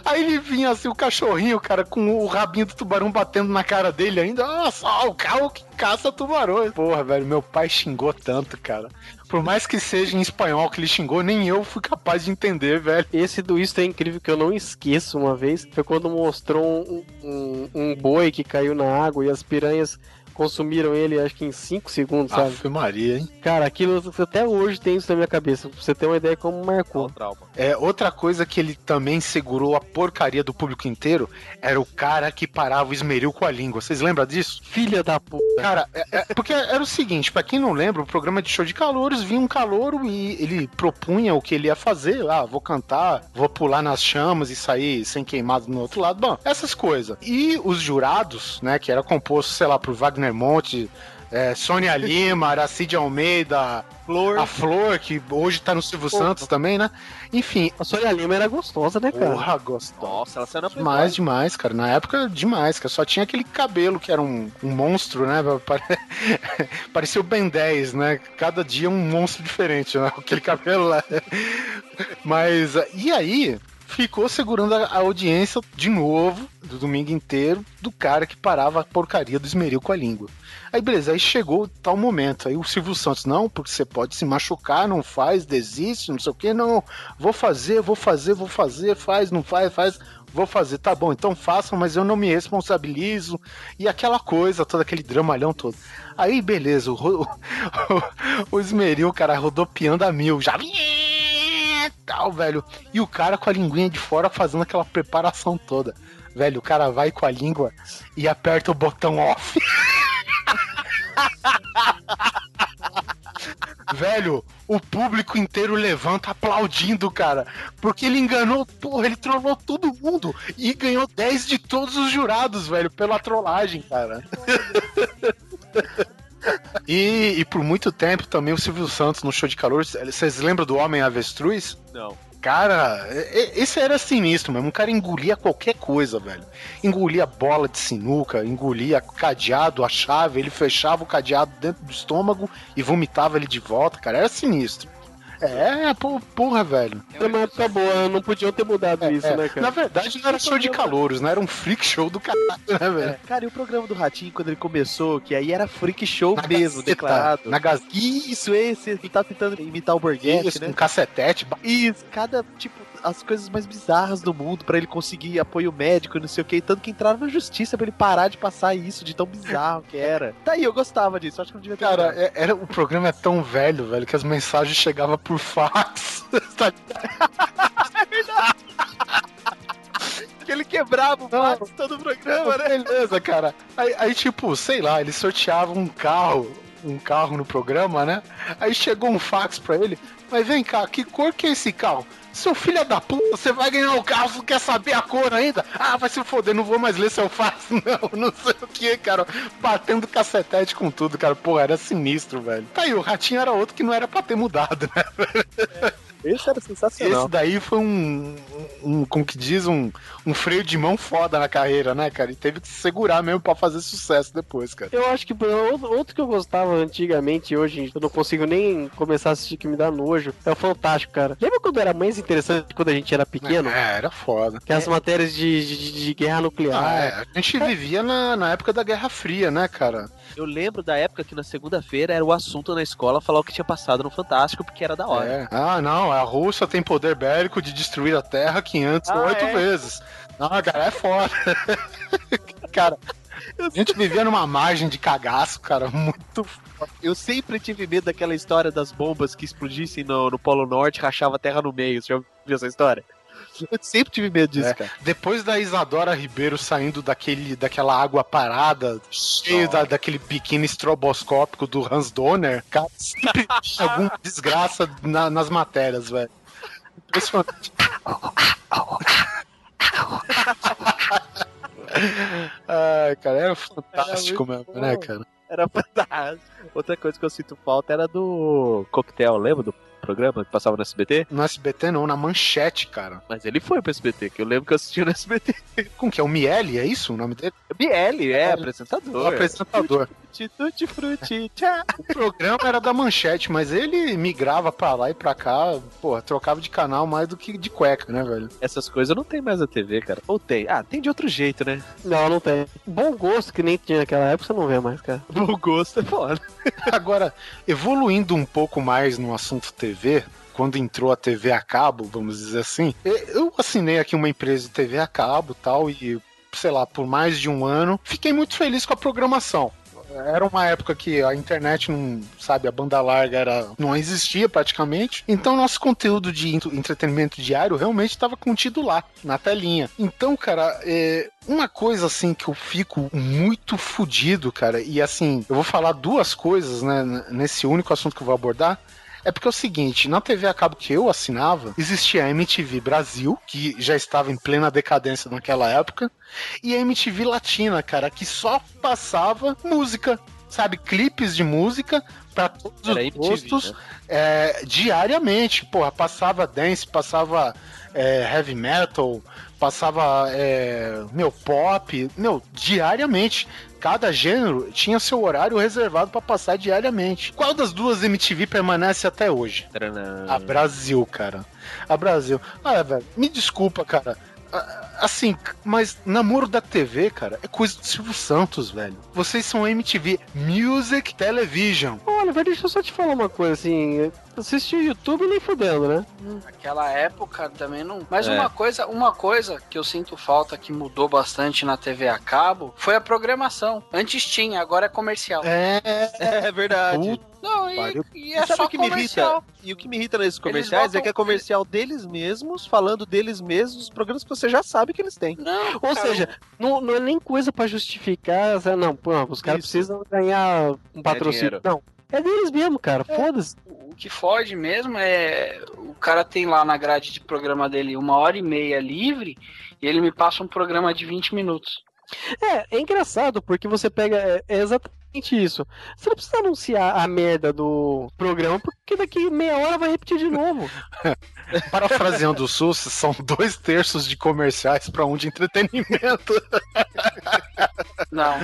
Aí ele vinha assim, o cachorrinho, cara, com o rabinho do tubarão batendo na cara dele ainda. Nossa, ó, o carro que caça tubarões. Porra, velho, meu pai xingou tanto, cara. Por mais que seja em espanhol que ele xingou, nem eu fui capaz de entender, velho. Esse do Isto é incrível que eu não esqueço uma vez. Foi quando mostrou um, um, um boi que caiu na água e as piranhas consumiram ele acho que em 5 segundos, sabe? Ave Maria, hein? Cara, aquilo até hoje tem isso na minha cabeça. Pra você ter uma ideia como marcou. trauma. É, outra coisa que ele também segurou a porcaria do público inteiro era o cara que parava o esmeril com a língua. Vocês lembram disso? Filha da puta. Cara, é- é- porque era o seguinte, pra quem não lembra, o programa de show de calouros vinha um calouro e ele propunha o que ele ia fazer. Ah, vou cantar, vou pular nas chamas e sair sem queimado no outro lado. Bom, essas coisas. E os jurados, né, que era composto, sei lá, por Wagner Monte, é, Sônia Lima, Aracide Almeida, Flor. a Flor, que hoje tá no Silvio Santos também, né? Enfim, A Sônia Lima era gostosa, né, cara? porra, gostosa. Nossa, ela saiu na Playboy. Demais, demais, cara. Na época, demais, cara. Só tinha aquele cabelo que era um, um monstro, né? Pare- Parecia o Ben 10, né? Cada dia um monstro diferente, né? Aquele cabelo lá. Mas, e aí, ficou segurando a, audiência de novo, do domingo inteiro, do cara que parava a porcaria do esmeril com a língua. Aí, beleza, aí chegou tal momento. Aí o Silvio Santos, não, porque você pode se machucar, não faz, desiste, não sei o que, não. Vou fazer, vou fazer, vou fazer, faz, não faz, faz. Vou fazer, tá bom, então façam, mas eu não me responsabilizo. E aquela coisa, todo aquele dramalhão todo. Aí, beleza, o, ro- o, o esmeril, cara, rodopiando a mil, já. Tal, velho. E o cara com a linguinha de fora fazendo aquela preparação toda. Velho, o cara vai com a língua e aperta o botão off. Velho, o público inteiro levanta aplaudindo, cara. Porque ele enganou, porra, ele trollou todo mundo. E ganhou 10 de todos os jurados, velho, pela trollagem, cara. E, e por muito tempo também o Silvio Santos no show de calor. Vocês lembram do Homem Avestruz? Não. Cara, e- e- esse era sinistro mesmo. Um cara engolia qualquer coisa, velho. Engolia bola de sinuca, engolia cadeado, a chave, ele fechava o cadeado dentro do estômago e vomitava ele de volta, cara. Era sinistro. É, porra, velho. Uma época boa, não podiam ter mudado isso, É, né, cara? Na verdade, não era show de calouros, né? Era um freak show do caralho, né, velho? Cara, e o programa do Ratinho, quando ele começou, que aí era freak show Na mesmo, Gazeta, declarado. Na Gazeta. Isso, esse, ele tá tentando imitar o Borghetti, né? um cacetete. Isso, cada, tipo, as coisas mais bizarras do mundo pra ele conseguir apoio médico e não sei o que, tanto que entraram na justiça pra ele parar de passar isso, de tão bizarro que era. Tá aí, eu gostava disso, acho que não devia ter Cara, é- era, o programa é tão velho, velho, que as mensagens chegavam por fax. que ele quebrava o fax todo o programa, né? Beleza, cara. Aí, aí, tipo, sei lá, ele sorteava um carro, um carro no programa, né? Aí chegou um fax pra ele. Mas vem cá, que cor que é esse carro? Seu filho da puta, você vai ganhar o carro, você quer saber a cor ainda? Ah, vai se foder, não vou mais ler seu fax, não, não sei o que, cara. Batendo cacetete com tudo, cara. Pô, era sinistro, velho. Tá aí, o ratinho era outro que não era pra ter mudado, né? Esse era sensacional. Esse daí foi um, um, como que diz, um, um freio de mão foda na carreira, né, cara? E teve que se segurar mesmo pra fazer sucesso depois, cara. Eu acho que pô, outro que eu gostava antigamente e hoje eu não consigo nem começar a assistir que me dá nojo é o Fantástico, cara. Lembra quando era mais interessante quando a gente era pequeno? É, era foda. Que as matérias de, de, de guerra nuclear. Ah, é, a gente vivia na, na época da Guerra Fria, né, cara? Eu lembro da época que na segunda-feira era o assunto na escola falar o que tinha passado no Fantástico, porque era da hora. É. Ah, não, a Rússia tem poder bélico de destruir a Terra 508 Ah, é? vezes. Não, cara, é foda. cara, a gente vivia numa margem de cagaço, cara, muito Eu sempre tive medo daquela história das bombas que explodissem no, no Polo Norte e rachava a terra no meio. Você já viu essa história? Eu sempre tive medo disso, É. cara. Depois da Isadora Ribeiro saindo daquele, daquela água parada, cheio da, daquele biquíni estroboscópico do Hans Donner, cara, sempre tinha alguma desgraça na- nas matérias, velho. Impressionante. Ai, cara, era fantástico Era mesmo, né, bom. cara? Era fantástico. Outra coisa que eu sinto falta era do coquetel, lembra do programa que passava no SBT? No SBT não, na manchete, cara. Mas ele foi pro SBT, que eu lembro que eu assistia no SBT. Com que é o Miele, é isso o nome dele? BL, é, O apresentador. apresentador. Tutti, tutti, frutti. O programa era da manchete, mas ele migrava pra lá e pra cá, porra, trocava de canal mais do que de cueca, né, velho? Essas coisas não tem mais na TV, cara. Ou tem? Ah, tem de outro jeito, né? Não, não tem. Bom gosto que nem tinha naquela época, você não vê mais, cara. O gosto é foda. Agora, evoluindo um pouco mais no assunto TV, quando entrou a TV a cabo, vamos dizer assim, eu assinei aqui uma empresa de TV a cabo tal, e sei lá, por mais de um ano, fiquei muito feliz com a programação. Era uma época que a internet não, sabe, a banda larga era, não existia praticamente. Então nosso conteúdo de ent- entretenimento diário realmente estava contido lá, na telinha. Então, cara, é, uma coisa assim que eu fico muito fudido, cara, e assim, eu vou falar duas coisas, né, nesse único assunto que eu vou abordar. É porque é o seguinte, na TV a cabo que eu assinava, existia a MTV Brasil, que já estava em plena decadência naquela época, e a MTV Latina, cara, que só passava música, sabe, clipes de música para todos Era os gostos né? é, diariamente. Porra, passava dance, passava é, heavy metal, passava é, meu pop, meu, diariamente. Cada gênero tinha seu horário reservado para passar diariamente. Qual das duas MTV permanece até hoje? A Brasil, cara. A Brasil. Ah, velho, me desculpa, cara. Ah, Assim, mas namoro da TV, cara, é coisa do Silvio Santos, velho. Vocês são MTV Music Television. Olha, velho, deixa eu só te falar uma coisa, assim. Assistir o YouTube nem fudendo, né? Naquela época também não. Mas É. uma coisa, uma coisa que eu sinto falta que mudou bastante na TV a cabo foi a programação. Antes tinha, agora é comercial. É, É verdade. Puta Não, e, e E é sabe só o que me comercial. irrita? E o que me irrita nesses comerciais botam- é que é comercial deles mesmos, falando deles mesmos, os programas que você já sabe que eles têm. Não, Ou cara, seja, não, não é nem coisa pra justificar, não, pô, os caras precisam ganhar um patrocínio. dinheiro. Não, é deles mesmo, cara, foda-se. o que fode mesmo é o cara tem lá na grade de programa dele uma hora e meia livre e ele me passa um programa de 20 minutos. É, é engraçado, porque você pega. É, é exatamente isso. Você não precisa anunciar a merda do programa, porque daqui meia hora vai repetir de novo. Parafraseando o SUS, são dois terços de comerciais para um de entretenimento. Não,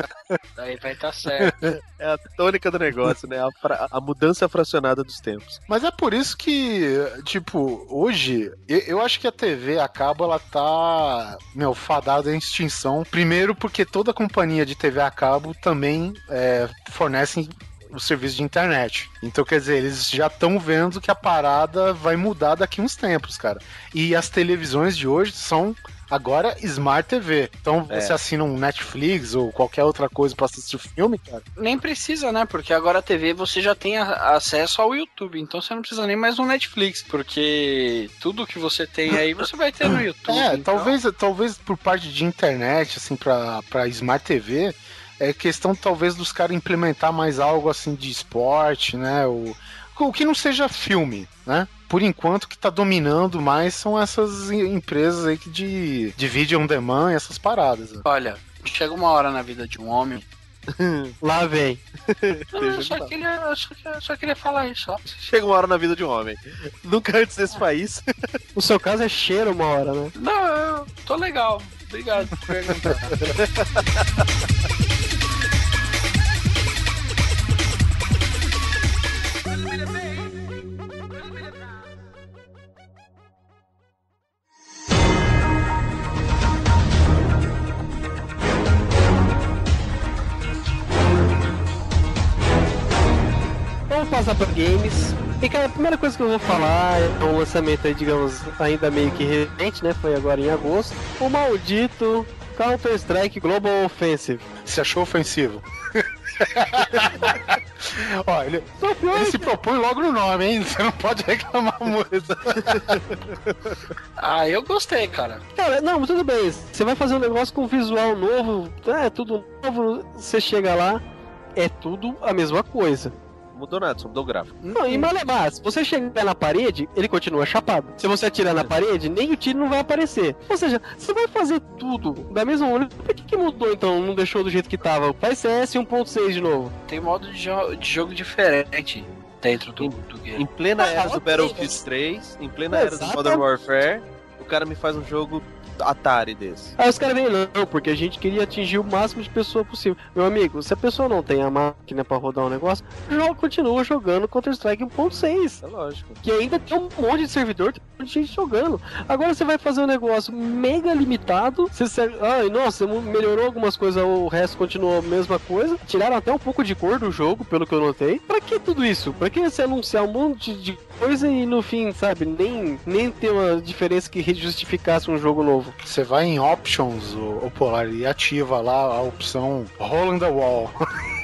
daí vai estar certo. É a tônica do negócio, né? A, fra- a mudança fracionada dos tempos. Mas é por isso que, tipo, hoje, eu, eu acho que a TV a cabo, ela tá, meu, fadada em extinção. Primeiro porque toda companhia de TV a cabo também é, fornece o serviço de internet. Então, quer dizer, eles já estão vendo que a parada vai mudar daqui uns tempos, cara. E as televisões de hoje são agora Smart TV. Então, É. você assina um Netflix ou qualquer outra coisa pra assistir filme, cara. Nem precisa, né? Porque agora a TV você já tem a- acesso ao YouTube, então você não precisa nem mais no Netflix, porque tudo que você tem aí você vai ter no YouTube. É, então- talvez, talvez por parte de internet, assim, pra, pra Smart TV, é questão talvez dos caras implementar mais algo assim de esporte, né? O, o que não seja filme, né? Por enquanto, o que tá dominando mais são essas em- empresas aí que de, de vídeo on demand e essas paradas. né? Olha, chega uma hora na vida de um homem. Lá vem. Eu só queria, eu só, eu só queria falar isso, ó. Chega uma hora na vida de um homem. Nunca antes desse país. No seu caso é cheiro uma hora, né? Não, eu tô legal. Obrigado por perguntar. Vamos passar para games. E cara, a primeira coisa que eu vou falar é um lançamento aí, digamos, ainda meio que recente, né? Foi agora em agosto. O maldito Counter-Strike Global Offensive. Se achou ofensivo? Ó, ele, pior ele se propõe logo no nome, hein? Você não pode reclamar muito. Ah, eu gostei, cara. Cara, não, mas tudo bem. Você vai fazer um negócio com visual novo, é tudo novo. Você chega lá, é tudo a mesma coisa. Mudou nada, só mudou o gráfico. Não, e Malemar, se você chegar na parede, ele continua chapado. Se você atirar na parede, nem o tiro não vai aparecer. Ou seja, você vai fazer tudo da mesma maneira. Por que, que mudou então? Não deixou do jeito que tava? Faz CS 1.6 de novo. Tem modo de, jo- de jogo diferente. dentro do, do game. Em plena era do. Battlefield 3, em plena era do. Modern Warfare, o cara me faz um jogo Atari desse. Aí os caras vêm, não, porque a gente queria atingir o máximo de pessoa possível. Meu amigo, se a pessoa não tem a máquina pra rodar um negócio, joga, continua jogando Counter-Strike 1.6. É lógico. Que ainda tem um monte de servidor, tem um monte de gente jogando. Agora você vai fazer um negócio mega limitado. Você, se- ai, nossa, melhorou algumas coisas, o resto continuou a mesma coisa. Tiraram até um pouco de cor do jogo, pelo que eu notei. Pra que tudo isso? Pra que você anunciar um monte de coisa e no fim, sabe, nem, nem ter uma diferença que justificasse um jogo novo? Você vai em Options, o, o Polar, e ativa lá a opção in the Wall.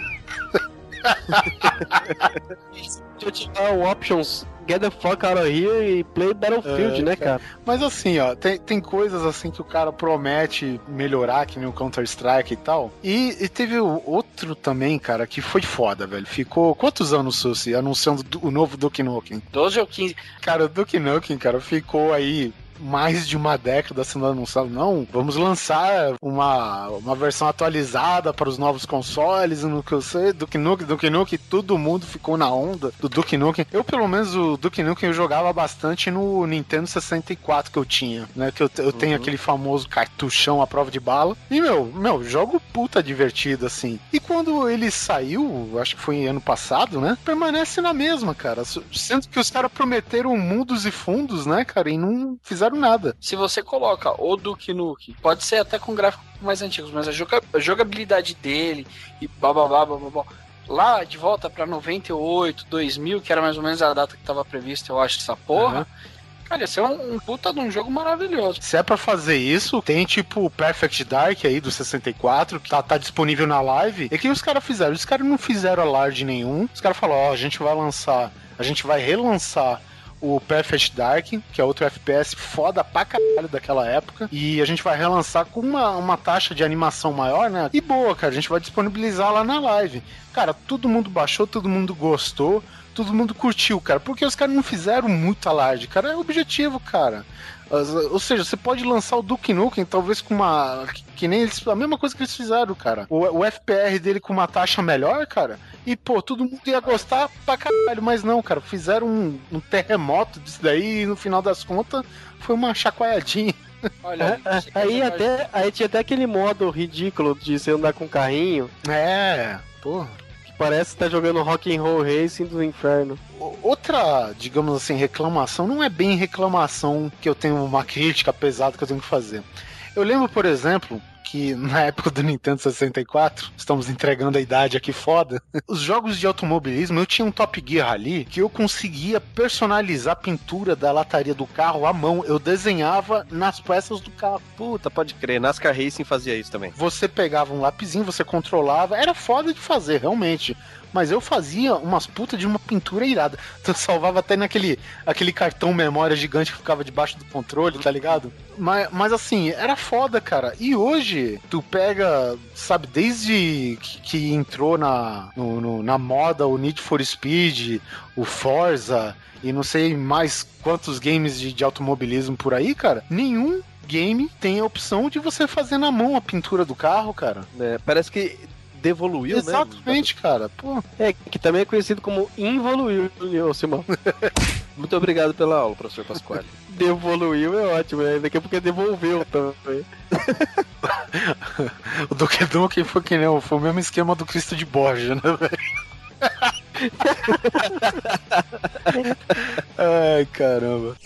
Deixa eu tirar o options Get the fuck out of here e play Battlefield, É, né, cara? Mas assim, ó, tem, tem coisas assim que o cara promete melhorar, que nem o Counter-Strike e tal. E, e teve o outro também, cara, que foi foda, velho. Ficou quantos anos, Susi, anunciando do- o novo Duke Nukem? 12 ou 15. Cara, o Duke Nukem, cara, ficou aí mais de uma década sendo anunciado. Não, vamos lançar uma, uma versão atualizada para os novos consoles, no que eu sei, Duke Nukem, Duke Nukem, todo mundo ficou na onda do Duke Nukem. Eu, pelo menos, o Duke Nukem eu jogava bastante no Nintendo 64 que eu tinha, né? Que eu, eu tenho aquele famoso cartuchão à prova de bala. E, meu, meu, jogo puta divertido, assim. E quando ele saiu, acho que foi ano passado, né? Permanece na mesma, cara. Sendo que os caras prometeram mundos e fundos, né, cara? E não fizeram nada. Se você coloca o Duke Nukem, pode ser até com gráficos mais antigos, mas a joga- a jogabilidade dele e bababá, bababá. Lá de volta pra 98, 2000, que era mais ou menos a data que tava prevista, eu acho, essa porra. Cara, ia ser um, um puta de um jogo maravilhoso. Se é pra fazer isso, tem tipo o Perfect Dark aí do 64, que tá, tá disponível na live. E o que os caras fizeram? Os caras não fizeram alarde nenhum. Os caras falaram: Ó, a gente vai lançar, a gente vai relançar o Perfect Dark, que é outro FPS foda pra caralho daquela época. E a gente vai relançar com uma, uma taxa de animação maior, né? E boa, cara, a gente vai disponibilizar lá na live. Cara, todo mundo baixou, todo mundo gostou, todo mundo curtiu, cara. Porque os caras não fizeram muito alarde, cara. É objetivo, cara. Ou seja, você pode lançar o Duke Nukem, talvez com uma. Que, nem eles. A mesma coisa que eles fizeram, cara. O, o FPR dele com uma taxa melhor, cara. E, pô, todo mundo ia gostar pra caralho. Mas não, cara. Fizeram um, um terremoto disso daí e no final das contas foi uma chacoalhadinha. Olha, É, quer aí até aí tinha até aquele modo ridículo de você andar com um carrinho É, pô. Parece que tá jogando Rock and Roll Racing do inferno. Outra, digamos assim, reclamação, não é bem reclamação que eu tenho uma crítica pesada que eu tenho que fazer. Eu lembro, por exemplo, que na época do Nintendo 64, estamos entregando a idade aqui foda, os jogos de automobilismo, eu tinha um Top Gear ali que eu conseguia personalizar a pintura da lataria do carro à mão. Eu desenhava nas peças do carro. Puta, pode crer. NASCAR Racing fazia isso também. Você pegava um lapisinho, você controlava, era foda de fazer, realmente. Mas eu fazia umas putas de uma pintura irada. Tu salvava até naquele aquele cartão memória gigante que ficava debaixo do controle, tá ligado? Mas, mas assim, era foda, cara. E hoje, tu pega, sabe, desde que, que entrou na, no- no- na moda o Need for Speed, o Forza e não sei mais quantos games de, de automobilismo por aí, cara, nenhum game tem a opção de você fazer na mão a pintura do carro, cara. É, parece que devoluiu, né? Exatamente, cara. Pô, É, que também é conhecido como involuiu, Simão. Muito obrigado pela aula, professor Pasquale. Devoluiu é ótimo, né? Daqui a pouco devolveu também. o Duque Nukem foi que nem foi o mesmo esquema do Cristo de Borja, né, velho? Ai, caramba.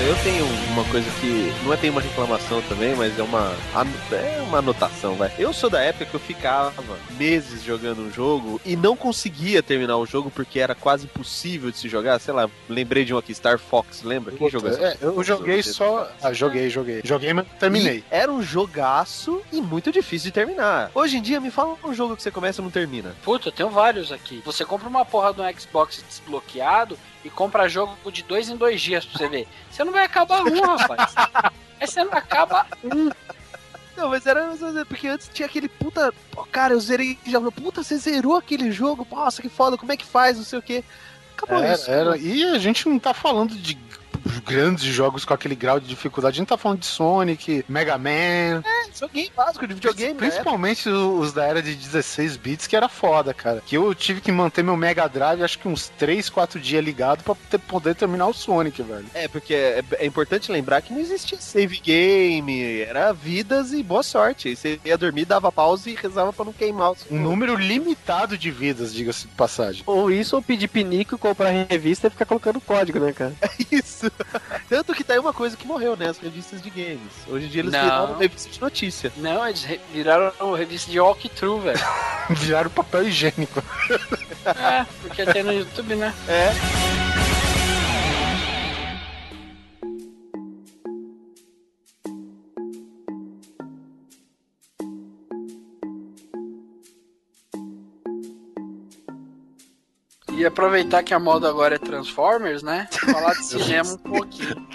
Eu tenho uma coisa que não é bem uma reclamação também, mas é uma é uma anotação, vai. Eu sou da época que eu ficava meses jogando um jogo e não conseguia terminar o jogo porque era quase impossível de se jogar. Sei lá, lembrei de um aqui, Star Fox, lembra? Quem jogou essa? É, eu joguei só. Ah, joguei, joguei. Joguei, mas terminei. E era um jogaço e muito difícil de terminar. Hoje em dia, me fala um jogo que você começa e não termina. Puta, eu tenho vários aqui. Você compra uma porra de um Xbox desbloqueado e compra jogo de dois em dois dias pra você ver. Você não vai acabar um, rapaz. Aí você não acaba um. Não, mas era porque antes tinha aquele puta. Pô, cara, eu zerei já. Puta, você zerou aquele jogo? Nossa, que foda, como é que faz? Não sei o quê. Acabou Era, isso. era. E a gente não tá falando de grandes jogos com aquele grau de dificuldade. A gente tá falando de Sonic, Mega Man. É, joguinho básico de videogame. né? Principalmente os da era de 16 bits, que era foda, cara. Que eu tive que manter meu Mega Drive, acho que uns 3, 4 dias ligado pra ter- poder terminar o Sonic, velho. É, porque é, é importante lembrar que não existia save game, era vidas e boa sorte. Aí você ia dormir, dava pausa e rezava pra não queimar Um número limitado de vidas, diga-se de passagem. Ou isso, ou pedir pinico, comprar revista e ficar colocando código, né, cara? Isso. Tanto que tá aí uma coisa que morreu, né? As revistas de games. Hoje em dia eles Não. viraram revista de notícia. Não, eles re- viraram revista de walkthrough, velho. Viraram papel higiênico. É, porque tem no YouTube, né? É. E aproveitar que a moda agora é Transformers, né? Falar de cinema um pouquinho.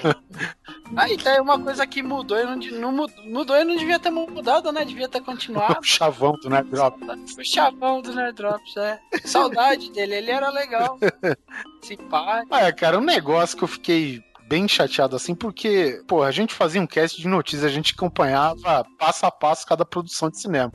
Aí tá aí uma coisa que mudou e não, não mudou, e não devia ter mudado, né? Devia ter continuado. O chavão do Nerd Drop. O chavão do Nerd Drops, é. Saudade dele, ele era legal. Simpático. Ah, é, cara, um negócio que eu fiquei bem chateado assim, porque, pô, a gente fazia um cast de notícias, a gente acompanhava passo a passo cada produção de cinema.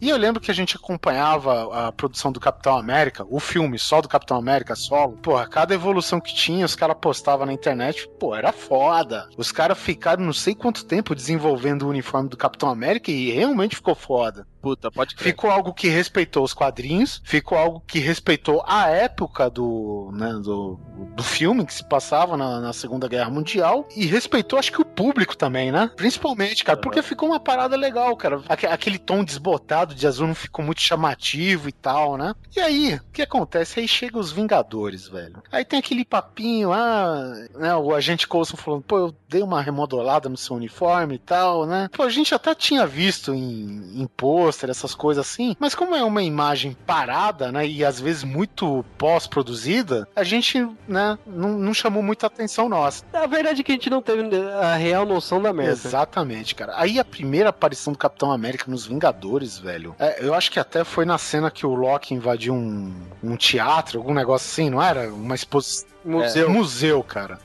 E eu lembro que a gente acompanhava a produção do Capitão América, o filme só do Capitão América, solo. Porra, cada evolução que tinha, os caras postavam na internet, pô, era foda. Os caras ficaram não sei quanto tempo desenvolvendo o uniforme do Capitão América e realmente ficou foda. Puta, pode crer. Ficou algo que respeitou os quadrinhos, ficou algo que respeitou a época do, né, do, do filme que se passava na, na Segunda Guerra Mundial e respeitou, acho que o público também, né? Principalmente, cara, porque ficou uma parada legal, cara. Aque- aquele tom desbotado de azul não ficou muito chamativo e tal, né? E aí, o que acontece? Aí chega os Vingadores, velho. Aí tem aquele papinho, ah, né, o agente Coulson falando, pô, eu dei uma remodelada no seu uniforme e tal, né? Pô, a gente até tinha visto em, em pôster, essas coisas assim, mas como é uma imagem parada, né, e às vezes muito pós-produzida, a gente, né, não, não chamou muita atenção nossa. A verdade é que a gente não teve a real noção da merda. Exatamente, cara. Aí a primeira aparição do Capitão América nos Vingadores, velho. é, eu acho que até foi na cena que o Loki invadiu um, um teatro, algum negócio assim, não era? Uma exposição. Museu. Museu, cara.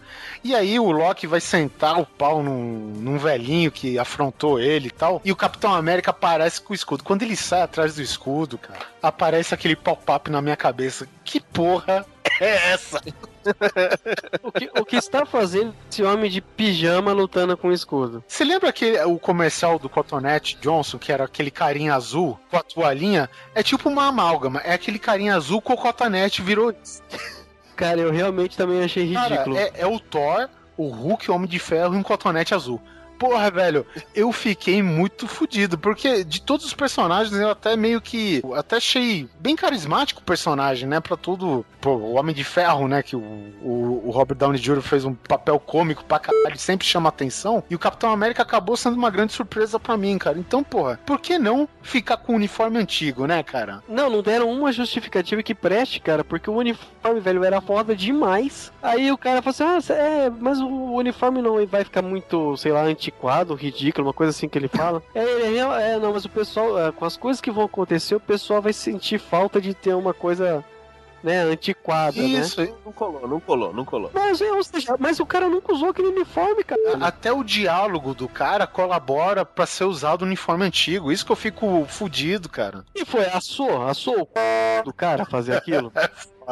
E aí o Loki vai sentar o pau num, num velhinho que afrontou ele e tal. E o Capitão América aparece com o escudo. Quando ele sai atrás do escudo, cara, aparece aquele pop-up na minha cabeça. Que porra é essa? O que, o que está fazendo esse homem de pijama lutando com o escudo? Você lembra aquele, o comercial do Cotonete Johnson, que era aquele carinha azul com a toalhinha? É tipo uma amálgama. É aquele carinha azul com o cotonete virou. Cara, eu realmente também achei Cara, ridículo. é, é o Thor, o Hulk, o Homem de Ferro e um cotonete azul. Porra, velho, eu fiquei muito fudido, porque de todos os personagens eu até meio que. Até achei bem carismático o personagem, né? Pra tudo. Pô, o Homem de Ferro, né? Que o, o, o Robert Downey Jr. fez um papel cômico pra caralho, sempre chama atenção. E o Capitão América acabou sendo uma grande surpresa pra mim, cara. Então, porra, por que não ficar com o uniforme antigo, né, cara? Não, não deram uma justificativa que preste, cara, porque o uniforme, velho, era foda demais. Aí o cara falou assim: ah, é, mas o uniforme não vai ficar muito, sei lá, antiquado, ridículo, uma coisa assim que ele fala. é, é, é, não, mas o pessoal, é, com as coisas que vão acontecer, o pessoal vai sentir falta de ter uma coisa, né, antiquada, né? Isso, Não colou, não colou, não colou. Mas, é, ou seja, mas o cara nunca usou aquele uniforme, cara. Até o diálogo do cara colabora pra ser usado o uniforme antigo. Isso que eu fico fudido, cara. E foi, assou, assou o c... do cara fazer aquilo.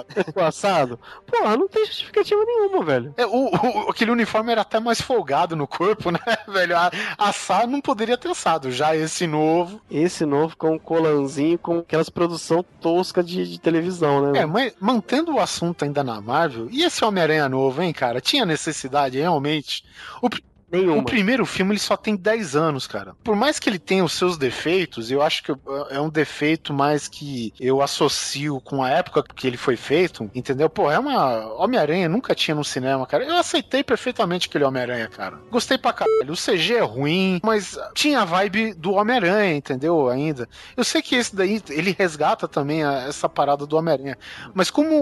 Ficou assado. Porra, não tem justificativa nenhuma, velho. É, o, o- aquele uniforme era até mais folgado no corpo, né, velho? A, assar não poderia ter assado. Já esse novo. Esse novo com um colanzinho com aquelas produção tosca de, de televisão, né? É, mas mantendo o assunto ainda na Marvel, e esse Homem-Aranha novo, hein, cara? Tinha necessidade, realmente. O, Nenhuma. o primeiro filme ele só tem 10 anos, cara. Por mais que ele tenha os seus defeitos, eu acho que é um defeito mais que eu associo com a época que ele foi feito, entendeu? Pô, é uma. Homem-Aranha nunca tinha no cinema, cara. Eu aceitei perfeitamente aquele Homem-Aranha, cara. Gostei pra caralho. O CG é ruim, mas tinha a vibe do Homem-Aranha, entendeu? Ainda. Eu sei que esse daí, ele resgata também a- essa parada do Homem-Aranha. Mas como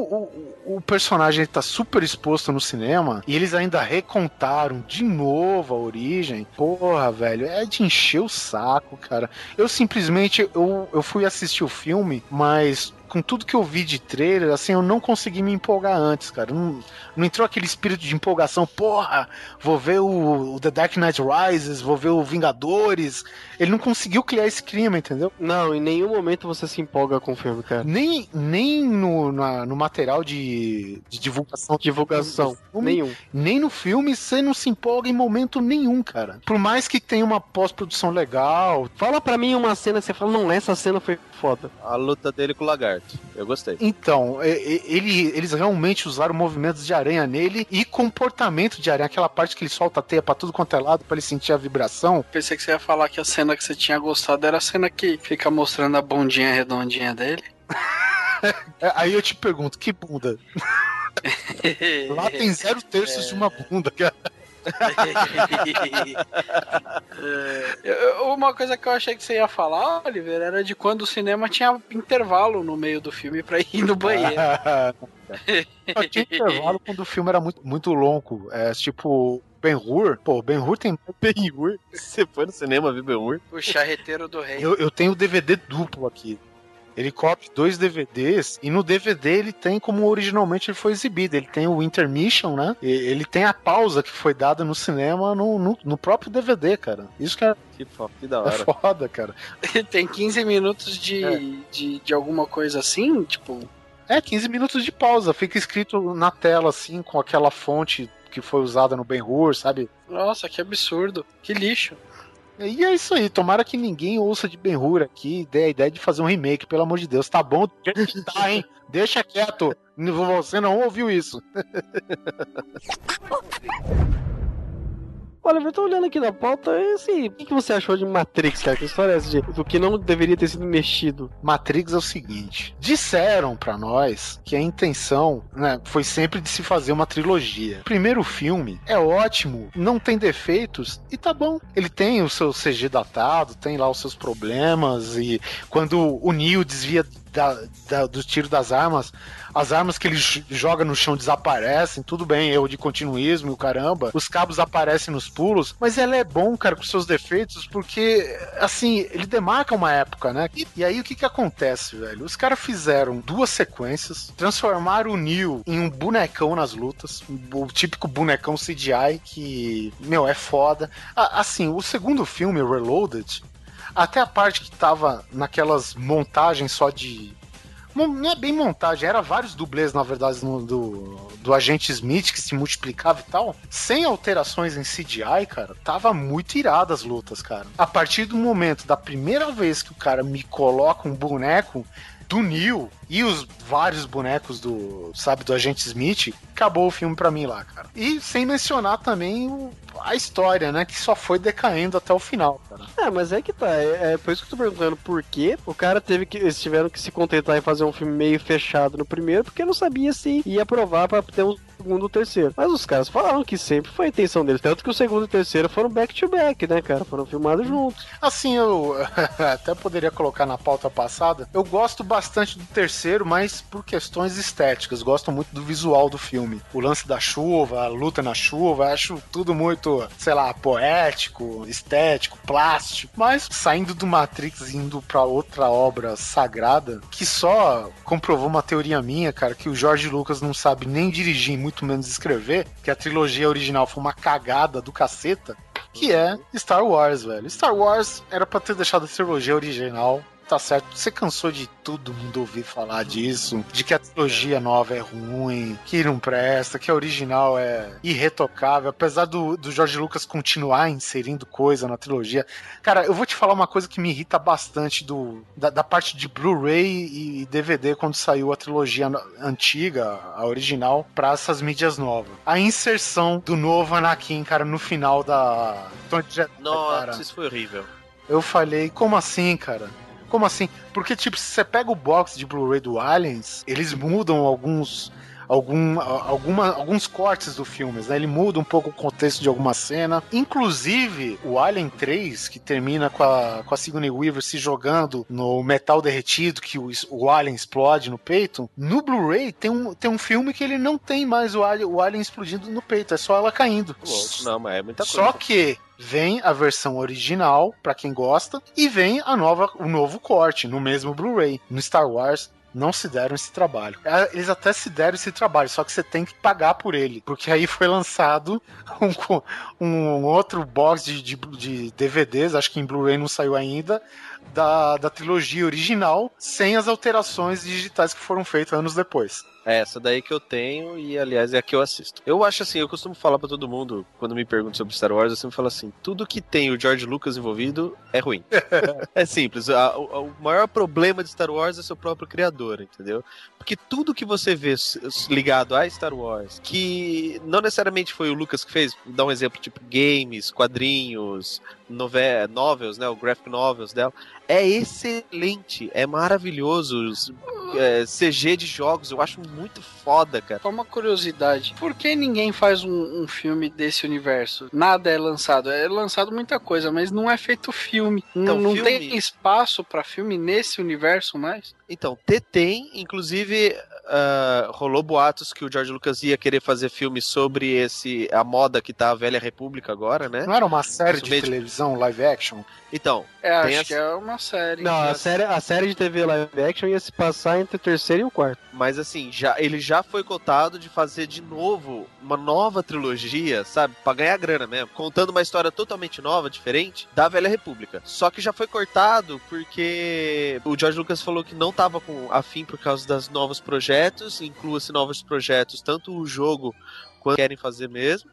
o, o- personagem tá super exposto no cinema, e eles ainda recontaram de novo novo, a origem. Porra, velho, é de encher o saco, cara. Eu simplesmente, eu, eu fui assistir o filme, mas com tudo que eu vi de trailer, assim, eu não consegui me empolgar antes, cara. Não, não entrou aquele espírito de empolgação, porra, vou ver o, o The Dark Knight Rises, vou ver o Vingadores. Ele não conseguiu criar esse clima, entendeu? Não, em nenhum momento você se empolga com o filme, cara. Nem, nem no, na- no material de, de divulgação. Divulgação, filme, nenhum. Nem no filme você não se empolga em momento nenhum, cara. Por mais que tenha uma pós-produção legal. Fala pra mim uma cena que você fala, não, essa cena foi foda. A luta dele com o lagarto. Eu gostei. Então, ele, eles realmente usaram movimentos de aranha nele e comportamento de aranha. Aquela parte que ele solta a teia pra tudo quanto é lado pra ele sentir a vibração. Pensei que você ia falar que a cena que você tinha gostado era a cena que fica mostrando a bundinha redondinha dele. É, Aí eu te pergunto, que bunda? Lá tem zero terços de uma bunda, cara. É, uma coisa que eu achei que você ia falar, Oliver, era de quando o cinema tinha intervalo no meio do filme pra ir no banheiro. Só tinha intervalo quando o filme era muito, muito longo. É tipo, Ben Hur. Pô, Ben Hur tem. Ben Hur? Você foi no cinema ver Ben Hur? O charreteiro do rei. Eu, eu tenho o DVD duplo aqui. Ele cobre dois DVDs e no DVD ele tem como originalmente ele foi exibido. Ele tem o intermission, né? E ele tem a pausa que foi dada no cinema no, no, no próprio DVD, cara. Isso que é, Que, que da é hora. foda, cara. Tem 15 minutos de, É. de, de alguma coisa assim, tipo. É, 15 minutos de pausa. Fica escrito na tela, assim, com aquela fonte que foi usada no Ben Hur, sabe? Nossa, que absurdo. Que lixo. E é isso aí, tomara que ninguém ouça de Ben Hur aqui e dê a ideia de fazer um remake, pelo amor de Deus. Tá bom? Tá, hein? Deixa quieto. Você não ouviu isso. Olha, eu tô olhando aqui na pauta, e assim, o que, você achou de Matrix, cara? Que história é essa de, do que não deveria ter sido mexido? Matrix é o seguinte: disseram pra nós que a intenção né, foi sempre de se fazer uma trilogia. Primeiro filme é ótimo, não tem defeitos e tá bom. Ele tem o seu CG datado, tem lá os seus problemas e quando o Neo desvia da- da- do tiro das armas, as armas que ele joga no chão desaparecem, tudo bem, erro de continuismo e o caramba. Os cabos aparecem nos pulos, mas ela é bom, cara, com seus defeitos, porque, assim, ele demarca uma época, né? E, e aí o que que acontece, velho? Os caras fizeram duas sequências, transformaram o Neo em um bonecão nas lutas, o típico bonecão CGI que, meu, é foda. Ah, assim, o segundo filme, Reloaded, até a parte que tava naquelas montagens só de. Não é bem montagem, era vários dublês, na verdade, no- do, do agente Smith que se multiplicava e tal. Sem alterações em CGI, cara, tava muito irada as lutas, cara. A partir do momento da primeira vez que o cara me coloca um boneco do Neil e os vários bonecos do, sabe, do agente Smith, acabou o filme pra mim lá, cara. E sem mencionar também o- a história, né, que só foi decaindo até o final, cara. É, mas é que tá, é, é por isso que eu tô perguntando por que o cara teve que, eles tiveram que se contentar em fazer um filme meio fechado no primeiro, porque não sabia se ia aprovar pra ter um segundo ou terceiro. Mas os caras falaram que sempre foi a intenção deles, tanto que o segundo e o terceiro foram back to back, né, cara? Foram filmados juntos. Assim, eu até poderia colocar na pauta passada. Eu gosto bastante do terceiro, mas por questões estéticas. Gosto muito do visual do filme. O lance da chuva, a luta na chuva, acho tudo muito, sei lá, poético, estético, plástico. Mas saindo do Matrix e indo pra outra obra sagrada, que só comprovou uma teoria minha, cara, que o George Lucas não sabe nem dirigir, muito menos escrever, que a trilogia original foi uma cagada do caceta que é Star Wars, velho. Star Wars era pra ter deixado a trilogia original. Tá certo, você cansou de todo mundo ouvir falar disso, de que a trilogia nova é ruim, que não presta, que a original é irretocável, apesar do, do George Lucas continuar inserindo coisa na trilogia. Cara, eu vou te falar uma coisa que me irrita bastante do, da, da parte de Blu-ray e DVD quando saiu a trilogia antiga, a original, pra essas mídias novas. A inserção do novo Anakin, cara, no final da. Nossa, cara. isso foi horrível. Eu falei, como assim, cara? Como assim? Porque, tipo, se você pega o box de Blu-ray do Aliens, eles mudam alguns algum, alguma, alguns cortes do filme, né? Ele muda um pouco o contexto de alguma cena. Inclusive, o Alien 3, que termina com a, com a Sigourney Weaver se jogando no metal derretido, que o, o Alien explode no peito, no Blu-ray tem um, tem um filme que ele não tem mais o Alien, o Alien explodindo no peito, é só ela caindo. Louco, não, mas é muita coisa. Só que vem a versão original para quem gosta e vem a nova o novo corte no mesmo Blu-ray. No Star Wars não se deram esse trabalho. É, Eles até se deram esse trabalho, só que você tem que pagar por ele. Porque aí foi lançado um, um outro box de, de, de DVDs, acho que em Blu-ray não saiu ainda, da, da trilogia original, sem as alterações digitais que foram feitas anos depois. É essa daí que eu tenho e, aliás, é a que eu assisto. Eu acho assim, eu costumo falar pra todo mundo, quando me perguntam sobre Star Wars, eu sempre falo assim, tudo que tem o George Lucas envolvido é ruim. é simples, a- o, o maior problema de Star Wars é seu próprio criador, entendeu? Porque tudo que você vê ligado a Star Wars, que não necessariamente foi o Lucas que fez, dar um exemplo, tipo games, quadrinhos, nove novels, né, o graphic novels dela, é excelente, é maravilhoso, os, é, CG de jogos, eu acho muito foda, cara. Só uma curiosidade. Por que ninguém faz um, um filme desse universo? Nada é lançado. É lançado muita coisa, mas não é feito filme. Então, não não filme- tem espaço pra filme nesse universo mais? Então, tem, inclusive, ah, rolou boatos que o George Lucas ia querer fazer filme sobre esse a moda que tá a Velha República agora, né? Não era uma série de televisão, live action? Então, É, acho essa- que é uma série. Não, a série, a série de TV live action ia se passar entre o terceiro e o quarto. mas assim, já, ele já foi cotado de fazer de novo uma nova trilogia, sabe? Pra ganhar grana mesmo. Contando uma história totalmente nova, diferente, da Velha República. Só que já foi cortado porque o George Lucas falou que não tava com afim por causa dos novos projetos, inclua-se novos projetos, tanto o jogo quanto querem fazer mesmo.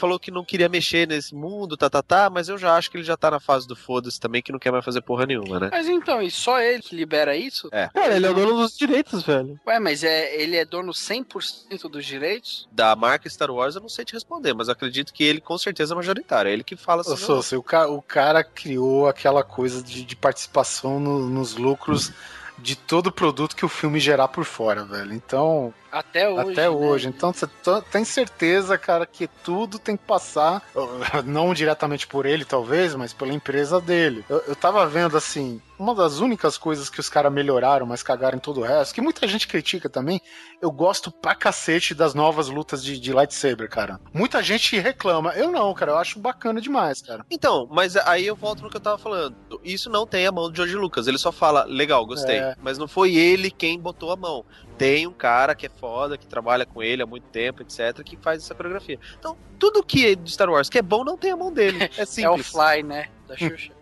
Falou que não queria mexer nesse mundo, tá, tá, tá, mas eu já acho que ele já tá na fase do foda-se também, que não quer mais fazer porra nenhuma, né? Mas então, e só ele que libera isso? É. Cara, ele é o dono dos direitos, velho. Ué, mas é, ele é dono 100% dos direitos? da marca Star Wars, eu não sei te responder, mas acredito que ele com certeza é majoritário. É ele que fala assim. Ô, Sousa, o, ca- o cara criou aquela coisa de, de participação no- nos lucros de todo produto que o filme gerar por fora, velho. Então, Até hoje. até né? hoje. Então, você tem certeza, cara, que tudo tem que passar, não diretamente por ele, talvez, mas pela empresa dele. Eu, eu tava vendo, assim, uma das únicas coisas que os caras melhoraram, mas cagaram em todo o resto, que muita gente critica também, eu gosto pra cacete das novas lutas de, de lightsaber, cara. Muita gente reclama. Eu não, cara, eu acho bacana demais, cara. Então, mas aí eu volto no que eu tava falando. Isso não tem a mão do George Lucas. Ele só fala, legal, gostei. É. Mas não foi ele quem botou a mão. Tem um cara que é foda, que trabalha com ele há muito tempo, etc., que faz essa coreografia. Então, tudo que é de Star Wars que é bom não tem a mão dele. É É o simples. Fly, né? Da Xuxa.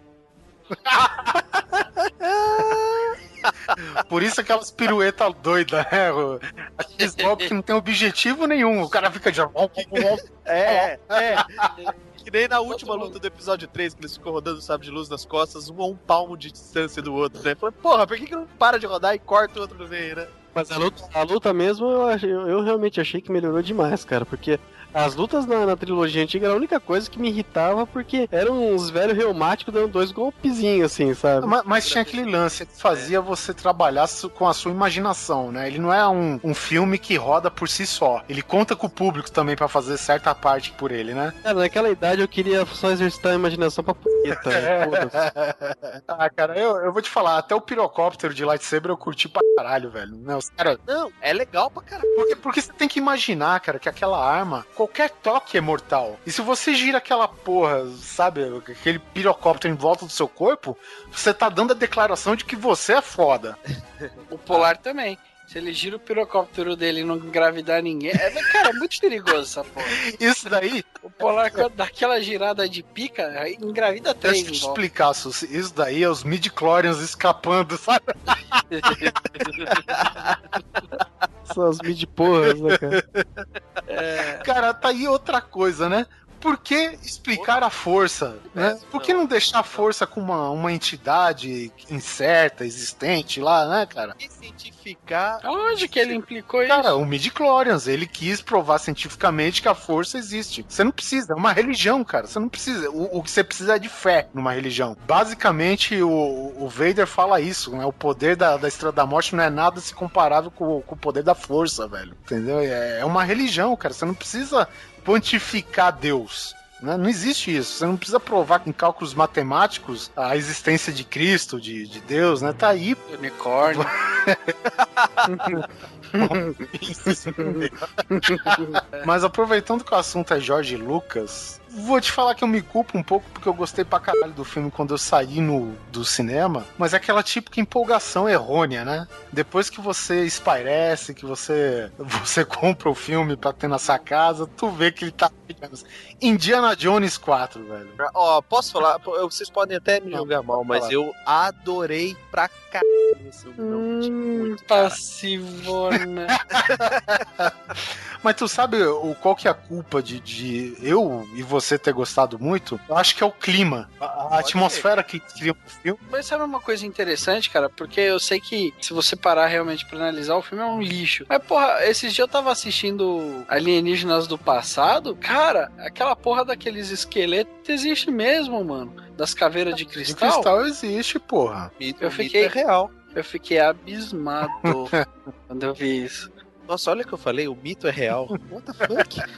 Por isso aquelas piruetas doidas, né? o- Aqueles golpes que não tem objetivo nenhum. O cara fica de. É, é. Que nem na última luta do episódio 3, que eles ficam rodando o sabre de luz nas costas, um a um palmo de distância do outro, né? Falei, porra, por que, que não para de rodar e corta o outro no meio, né? Mas a luta, a luta mesmo, eu, achei- eu, eu realmente achei que melhorou demais, cara. Porque as lutas na, na trilogia antiga era a única coisa que me irritava, porque eram uns velhos reumáticos dando dois golpezinhos, assim, sabe? Mas, mas tinha aquele lance que fazia você trabalhar com a sua imaginação, né? Ele não é um, um filme que roda por si só. Ele conta com o público também pra fazer certa parte por ele, né? Cara, naquela idade eu queria só exercitar a imaginação pra punheta. né? Ah, cara, eu, eu vou te falar, até o pirocóptero de lightsaber eu curti pra caralho, velho. Os cara, Não, é legal pra caralho. porque, porque você tem que imaginar, cara, que aquela arma, qualquer toque é mortal. E se você gira aquela porra, sabe, aquele pirocóptero em volta do seu corpo, você tá dando a declaração de que você é foda. O Polar também. Se ele gira o pirocóptero dele e não engravidar ninguém. É, cara, é muito perigoso essa porra. Isso daí, O Polar, quando dá aquela girada de pica, engravida três Deixa eu te explicar, Susi. Isso daí é os midi-chlorians escapando, sabe? Essas mid porras, né, cara? Cara, tá aí outra coisa, né? Por que explicar a força? Né? Por que não deixar a força com uma, uma entidade incerta, existente lá, né, cara? Cientificar. Onde que ele implicou isso? Cara, o Midichlorians, ele quis provar cientificamente que a força existe. Você não precisa, é uma religião, cara. Você não precisa. O, o que você precisa é de fé numa religião. Basicamente, o, o Vader fala isso, né? O poder da, da Estrela da Morte não é nada se comparável com, com o poder da força, velho. Entendeu? É, é uma religião, cara. Você não precisa pontificar Deus. né? Não existe isso. Você não precisa provar em cálculos matemáticos a existência de Cristo, de, de Deus, né? Tá aí. Unicórnio. Mas aproveitando que o assunto é Jorge Lucas, vou te falar que eu me culpo um pouco porque eu gostei pra caralho do filme quando eu saí no, do cinema, mas é aquela típica empolgação errônea, né? Depois que você espairece, que você, você compra o filme pra ter na sua casa, tu vê que ele tá. Indiana Jones 4, velho. Ó, posso falar? Vocês podem até me julgar mal, mas eu adorei pra caralho esse Hum, muito, passivona. Mas tu sabe o, qual que é a culpa de, de eu e você ter gostado muito? Eu acho que é o clima, a, a atmosfera que cria o filme. Mas sabe uma coisa interessante, cara? Porque eu sei que se você parar realmente pra analisar, o filme é um lixo. Mas, porra, esses dias eu tava assistindo Alienígenas do Passado. Cara, aquela porra daqueles esqueletos existe mesmo, mano. Das caveiras de De cristal. cristal existe, porra. Mito, Eu mito fiquei- é real. Eu fiquei abismado quando eu vi isso. Nossa, olha o que eu falei, o mito é real. What the fuck?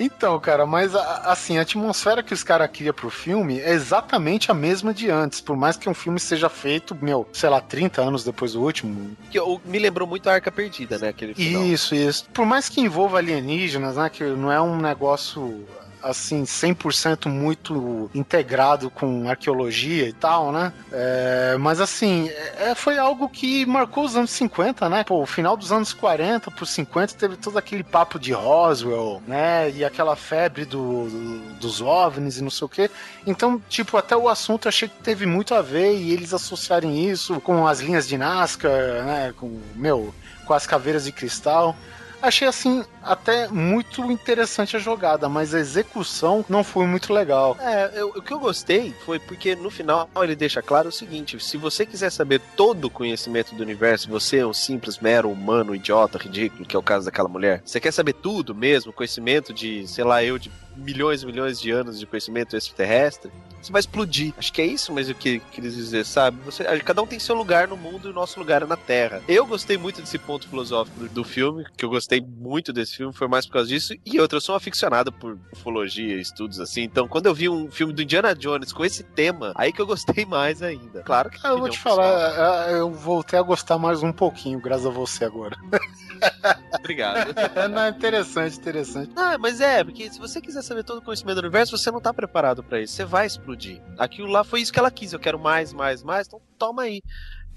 Então, cara, mas a- assim, a atmosfera que os caras criam pro filme é exatamente a mesma de antes. Por mais que um filme seja feito, meu, sei lá, 30 anos depois do último. Que me lembrou muito a Arca Perdida, né? Aquele final. Isso, isso. Por mais que envolva alienígenas, né? Que não é um negócio assim, 100% muito integrado com arqueologia e tal, né? É, mas assim, é, foi algo que marcou os anos 50, né? Pô, o final dos anos 40 por 50 teve todo aquele papo de Roswell, né? E aquela febre do, do- dos OVNIs e não sei o quê. Então, tipo, até o assunto eu achei que teve muito a ver e eles associarem isso com as linhas de Nazca, né? Com, meu, com as caveiras de cristal. Achei assim até muito interessante a jogada, mas a execução não foi muito legal. É, eu- o que eu gostei foi porque no final ele deixa claro o seguinte: se você quiser saber todo o conhecimento do universo, você é um simples, mero humano, idiota, ridículo, que é o caso daquela mulher. Você quer saber tudo mesmo, conhecimento de, sei lá, eu, de milhões e milhões de anos de conhecimento extraterrestre, você vai explodir. Acho que é isso mesmo que que eles dizer, sabe? Você, cada um tem seu lugar no mundo e o nosso lugar é na Terra. Eu gostei muito desse ponto filosófico do, do filme, que eu gostei muito desse filme, foi mais por causa disso. E outra, eu sou um aficionado por ufologia, estudos assim. Então, quando eu vi um filme do Indiana Jones com esse tema, aí que eu gostei mais ainda. Claro que Ah, eu vou opinião te falar, é, eu voltei a gostar mais um pouquinho, graças a você agora. Obrigado. Não, é interessante, interessante. Ah, mas é, porque se você quiser saber todo o conhecimento do universo, você não tá preparado pra isso. Você vai explodir. Aquilo lá foi isso que ela quis. Eu quero mais, mais, mais. Então toma aí.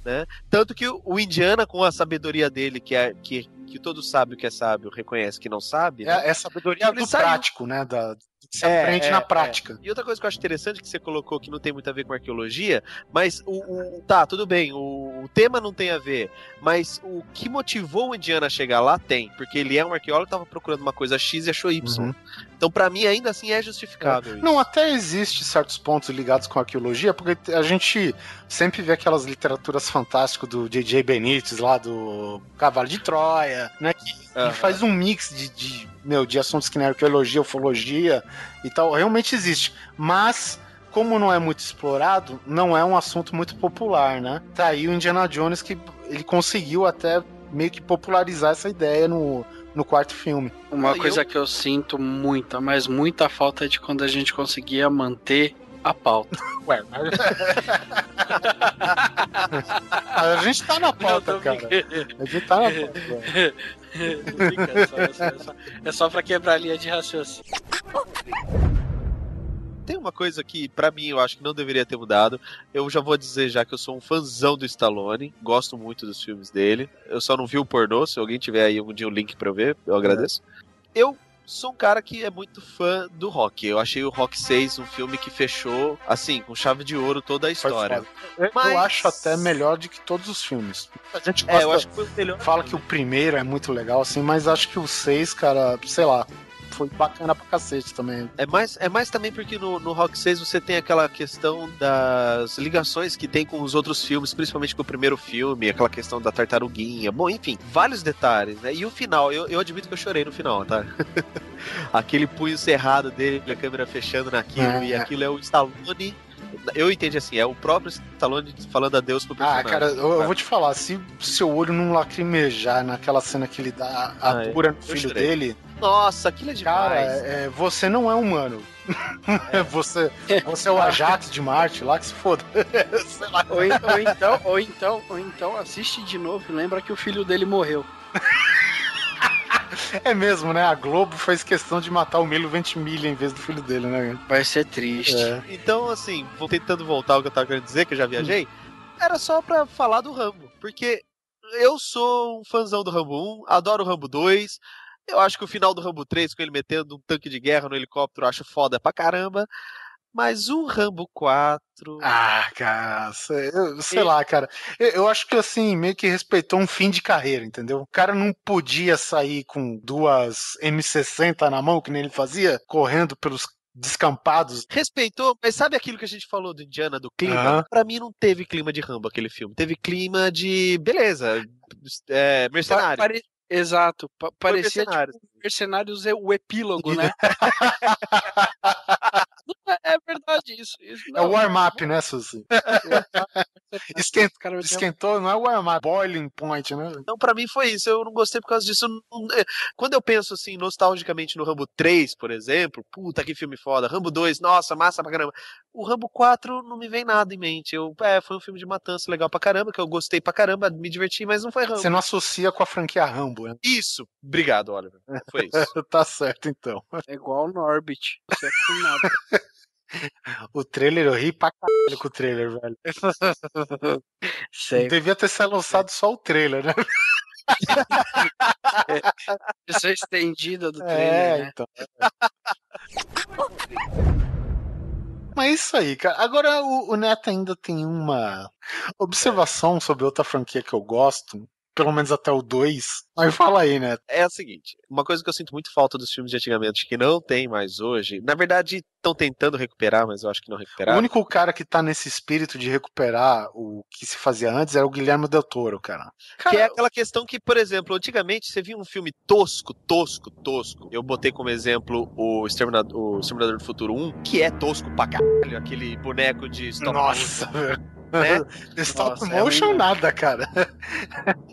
Né? Tanto que o, o Indiana, com a sabedoria dele, que é que, que todo sábio que é sábio reconhece que não sabe. né? É, é sabedoria Ele do saiu. prático, né? Da, se É, aprende é, na é. prática. E outra coisa que eu acho interessante que você colocou que não tem muito a ver com arqueologia, mas o, o- tá, tudo bem, o, o tema não tem a ver, mas o que motivou o Indiana a chegar lá tem, porque ele é um arqueólogo, tava procurando uma coisa X e achou Y. Uhum. Então pra mim ainda assim é justificável. isso. Não, até existe certos pontos ligados com arqueologia, porque a gente sempre vê aquelas literaturas fantásticas do J.J. Benítez lá do Cavalo de Troia, né? Que, que Aham. faz um mix de, de, meu, de assuntos que nem arqueologia, ufologia e tal. Realmente existe. Mas. Como não é muito explorado, não é um assunto muito popular, né? Tá aí o Indiana Jones que ele conseguiu até meio que popularizar essa ideia no, no quarto filme. Uma coisa que eu sinto muita, mas muita falta é de quando a gente conseguia manter a pauta. Ué, mas... a gente tá na pauta, Não, cara. brincando. A gente tá na pauta. cara. É só- é só- é só- É só pra quebrar a linha de raciocínio. Tem uma coisa que pra mim eu acho que não deveria ter mudado. Eu já vou dizer já que eu sou um fãzão do Stallone, gosto muito dos filmes dele. Eu só não vi o pornô, se alguém tiver aí algum dia um link pra eu ver, eu agradeço. Eu sou um cara que é muito fã do Rock. Eu achei o Rock 6 um filme que fechou, assim, com chave de ouro toda a história. Eu, Mas- eu acho até melhor do que todos os filmes. A gente É, eu gosta- acho que foi o melhor. fala que o primeiro é muito legal, assim, mas acho que o seis, cara, sei lá, foi bacana pra cacete também. É mais, é mais também porque no, no Rock 6 você tem aquela questão das ligações que tem com os outros filmes, principalmente com o primeiro filme, aquela questão da tartaruguinha. Bom, enfim, vários detalhes, né? E o final, eu, eu admito que eu chorei no final, tá? Aquele punho cerrado dele, a câmera fechando naquilo, É. e aquilo é o Stallone. Eu entendi assim, é o próprio Stallone falando adeus pro Ah, personagem. cara, eu, eu vou te falar, se seu olho não lacrimejar naquela cena que ele dá a Ah, é. cura no filho chorei. dele, Nossa, aquilo é demais. cara, é, você não é humano. você, você é o Ajax de Marte lá que se foda. Sei lá. Ou, en- ou então, ou então, ou então assiste de novo e lembra que o filho dele morreu. É mesmo, né? A Globo fez questão de matar o Milo Ventimiglia em vez do filho dele, né? Vai ser triste. É. Então, assim, vou tentando voltar ao que eu tava querendo dizer, que eu já viajei, era só pra falar do Rambo. Porque eu sou um fãzão do Rambo 1, adoro o Rambo 2. Eu acho que o final do Rambo 3, com ele metendo um tanque de guerra no helicóptero, eu acho foda pra caramba. Mas o Rambo 4. Ah, cara, sei, eu- sei lá, cara. Eu, eu acho que assim, meio que respeitou um fim de carreira, entendeu? O cara não podia sair com duas M60 na mão, que nem ele fazia, correndo pelos descampados. Respeitou, mas sabe aquilo que a gente falou do Indiana, do clima? Aham. Pra mim não teve clima de Rambo aquele filme. Teve clima de. Beleza. É, mercenário. pare- Exato. parecia mercenário. tipo, Mercenários é o epílogo, né? Não, é verdade isso. isso É o warm-up, né, Suzy? Esquent- Os caras meteram- Esquentou, não é o warm-up, boiling point, né? Então, pra mim foi isso. Eu não gostei por causa disso. É, Quando eu penso assim, nostalgicamente no Rambo 3, por exemplo, puta que filme foda. Rambo 2, nossa, massa pra caramba. O Rambo 4 não me vem nada em mente. Eu, é, foi um filme de matança legal pra caramba, que eu gostei pra caramba, me diverti, mas não foi Rambo. Você não associa com a franquia Rambo, né? Isso. Obrigado, Oliver. Foi isso. tá certo, então. É igual o Norbit. Você é com nada. O trailer, eu ri pra caralho com o trailer, velho. Sei. Devia ter sido lançado só o trailer, né? Versão estendida do trailer, É, né? então. Mas é isso aí, cara. Agora o, o Neto ainda tem uma observação sobre outra franquia que eu gosto, pelo menos até o 2. Aí fala aí, Neto. É o seguinte, uma coisa que eu sinto muito falta dos filmes de antigamente, que não tem mais hoje, na verdade estão tentando recuperar, mas eu acho que não O recuperaram. único cara que tá nesse espírito de recuperar o que se fazia antes era o Guilherme Del Toro, cara. Que é aquela questão que, por exemplo, antigamente você via um filme tosco, tosco, tosco. Eu botei como exemplo o Exterminador, o Exterminador do Futuro 1, que é tosco pra caralho, aquele boneco de stop Nossa, velho. né? Stop Nossa, é motion né? nada, cara.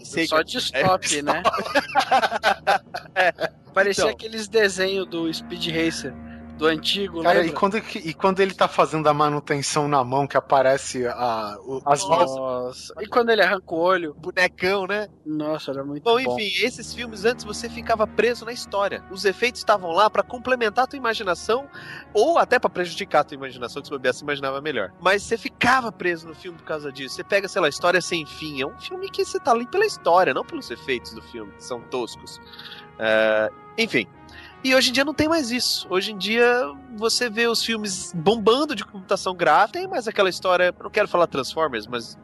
Sei Só que- de stop, né? Parecia Então. aqueles desenhos do Speed Racer, do antigo, Cara, e quando, e quando ele tá fazendo a manutenção na mão, que aparece a, o- as. Nossa. E quando ele arranca o olho? bonecão, né? Nossa, era muito Bom, bom. enfim, esses filmes antes você ficava preso na história. Os efeitos estavam lá pra complementar a tua imaginação ou até pra prejudicar a tua imaginação, que se bobear, se imaginava melhor. Mas você ficava preso no filme por causa disso. Você pega, sei lá, História Sem Fim. É um filme que você tá ali pela história, não pelos efeitos do filme, que são toscos. É, enfim. E hoje em dia não tem mais isso. Hoje em dia você vê os filmes bombando de computação gráfica, tem mais aquela história. eu Não quero falar Transformers, mas.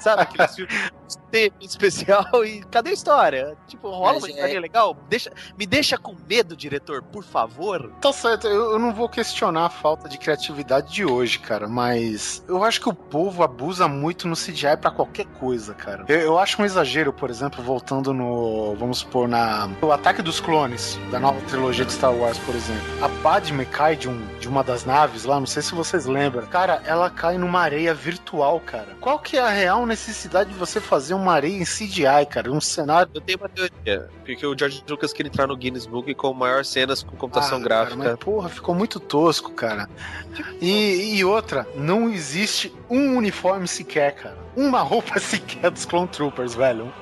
Sabe aqueles filmes tem especial e cadê a história? Tipo, rola Mas uma é- historinha legal? Deixa, me deixa com medo, diretor, por favor. Tá certo, eu, eu não vou questionar a falta de criatividade de hoje, cara, mas eu acho que o povo abusa muito no CGI pra qualquer coisa, cara. Eu, eu acho um exagero, por exemplo, voltando no, vamos supor, na o Ataque dos Clones, da nova trilogia de Star Wars, por exemplo. A Padme cai de, um, de uma das naves lá, não sei se vocês lembram. Cara, ela cai numa areia virtual, cara. Qual que é a real necessidade de você fazer uma areia em CGI, cara? Um cenário Eu tenho uma teoria, porque o George Lucas queria entrar no Guinness Book com maior cenas com computação Ah, gráfica. Cara, mas, porra, ficou muito tosco, cara. E, e outra, não existe um uniforme sequer, cara. Uma roupa sequer dos Clone Troopers, velho.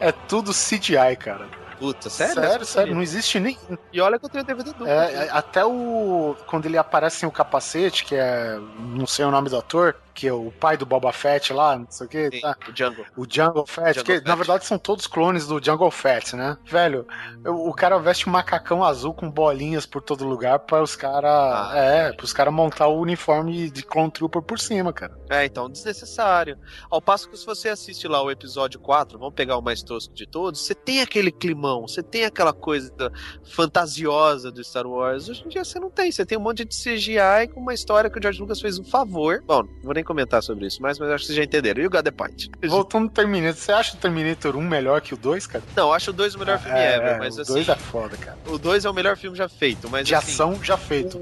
É tudo CGI, cara. Puta, sério? Sério, sério, não existe nem. E olha que eu tenho DVD duplo. É, é, até o. Quando ele aparece sem o capacete, que é. Não sei o nome do ator, que é o pai do Boba Fett lá, não sei o que, Sim, tá? o Django. O Jungle Fett, Jungle que Fett. na verdade são todos clones do Jungle Fett, né? Velho, o, o cara veste um macacão azul com bolinhas por todo lugar para os caras. Ah. é, para os caras montar o uniforme de Clone Trooper por cima, cara. É, então, desnecessário. Ao passo que se você assiste lá o episódio 4, vamos pegar o mais tosco de todos, você tem aquele climão, você tem aquela coisa fantasiosa do Star Wars. Hoje em dia você não tem, você tem um monte de CGI com uma história que o George Lucas fez um favor. Bom, não vou nem comentar sobre isso, mas, mas acho que vocês já entenderam. E o God the Point? Voltando no Terminator, você acha o Terminator 1 melhor que o 2, cara? Não, eu acho o 2 o melhor filme é, ever, é, mas o assim. 2 é foda, cara. O 2 é o melhor filme já feito, mas De assim, ação já feito.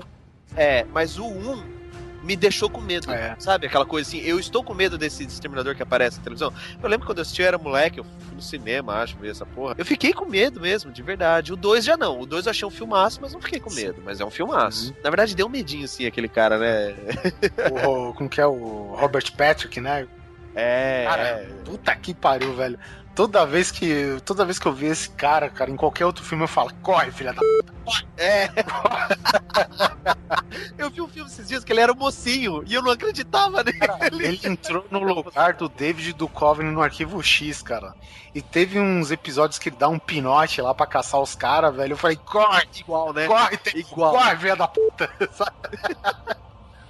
É, mas o 1 me deixou com medo. É. Sabe? Aquela coisa assim, eu estou com medo desse exterminador que aparece na televisão. Eu lembro quando eu assisti, eu era moleque, eu fui no cinema, acho, ver essa porra. Eu fiquei com medo mesmo, de verdade. O 2 já não. O 2 eu achei um filmaço, mas não fiquei com medo. Mas é um filmaço. Na verdade, deu um medinho, sim, aquele cara, né? O, como que é o Robert Patrick, né? É. Cara, é. puta que pariu, velho. Toda vez que toda vez que eu vi esse cara, cara, em qualquer outro filme eu falo, corre, filha da É. eu vi um filme esses dias que ele era um mocinho e eu não acreditava nele. Ele entrou no lugar do David Duchovny no Arquivo X, cara. E teve uns episódios que ele dá um pinote lá pra caçar os caras, velho. Eu falei, corre, Igual, né? corre, tem... Igual. corre, filha da puta.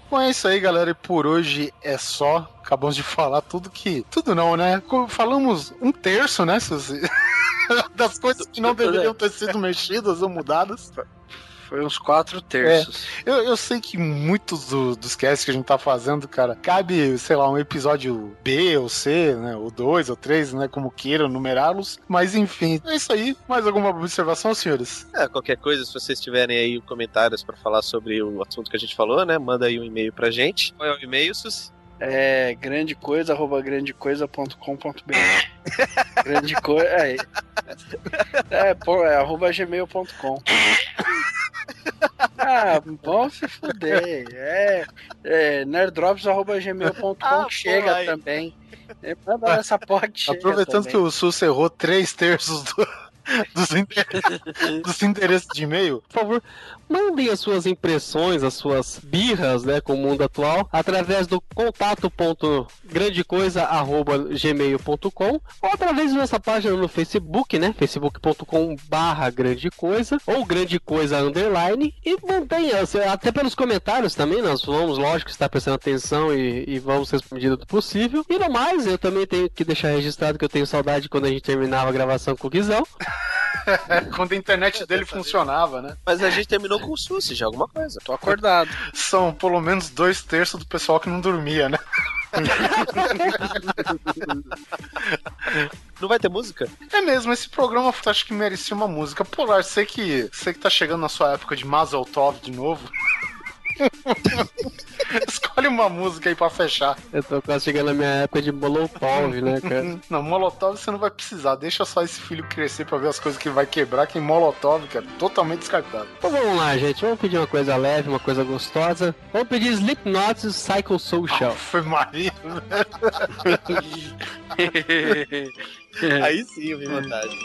Bom, é isso aí, galera. E por hoje é só. Acabamos de falar tudo que. Tudo não, né? Falamos um terço, né, Suzy? Das coisas que não deveriam ter sido mexidas ou mudadas. Foi uns quatro terços. Eu, eu sei que muitos do- dos casts que a gente tá fazendo, cara, cabe, sei lá, um episódio B ou C, né? Ou dois ou três, né? Como queiram numerá-los. Mas enfim, é isso aí. Mais alguma observação, senhores? É, qualquer coisa, se vocês tiverem aí comentários pra falar sobre o assunto que a gente falou, né? Manda aí um e-mail pra gente. Qual é o e-mail, Sus? É grande coisa, arroba grandecoisa.com.br. grande coisa. É, é, pô, é arroba gmail.com. Ah, bom se fuder. É, é nerddrops.gmail.com Ah, chega também. É, manda essa porra que Aproveitando que o Sus errou três terços do- dos, ender- dos endereços de e-mail, Por favor, mandem as suas impressões, as suas birras, né, com o mundo atual, através do contato.grandecoisa.gmail.com ou através da nossa página no Facebook, né, facebook.com barra grande coisa ou grande coisa underline e mantenha, até pelos comentários também, nós vamos, lógico, estar prestando atenção e, e vamos responder do possível. E no mais, eu também tenho que deixar registrado que eu tenho saudade quando a gente terminava a gravação com o Guizão. quando a internet dele funcionava, né? Mas a gente terminou com o Sus, já alguma coisa. Tô acordado. São pelo menos dois terços do pessoal que não dormia, né? Não vai ter música? É mesmo, esse programa acho que merecia uma música. Polar, sei que, sei que tá chegando na sua época de Mazel Tov de novo. Escolhe uma música aí pra fechar. Eu tô quase chegando na minha época de Molotov, né, cara? Não, Molotov você não vai precisar. Deixa só esse filho crescer pra ver as coisas que vai quebrar. Que Molotov, cara, totalmente descartado. Então vamos lá, gente. Vamos pedir uma coisa leve, uma coisa gostosa. Vamos pedir Slipknot Psycho Social. Foi Maria. Aí sim eu vi vantagem.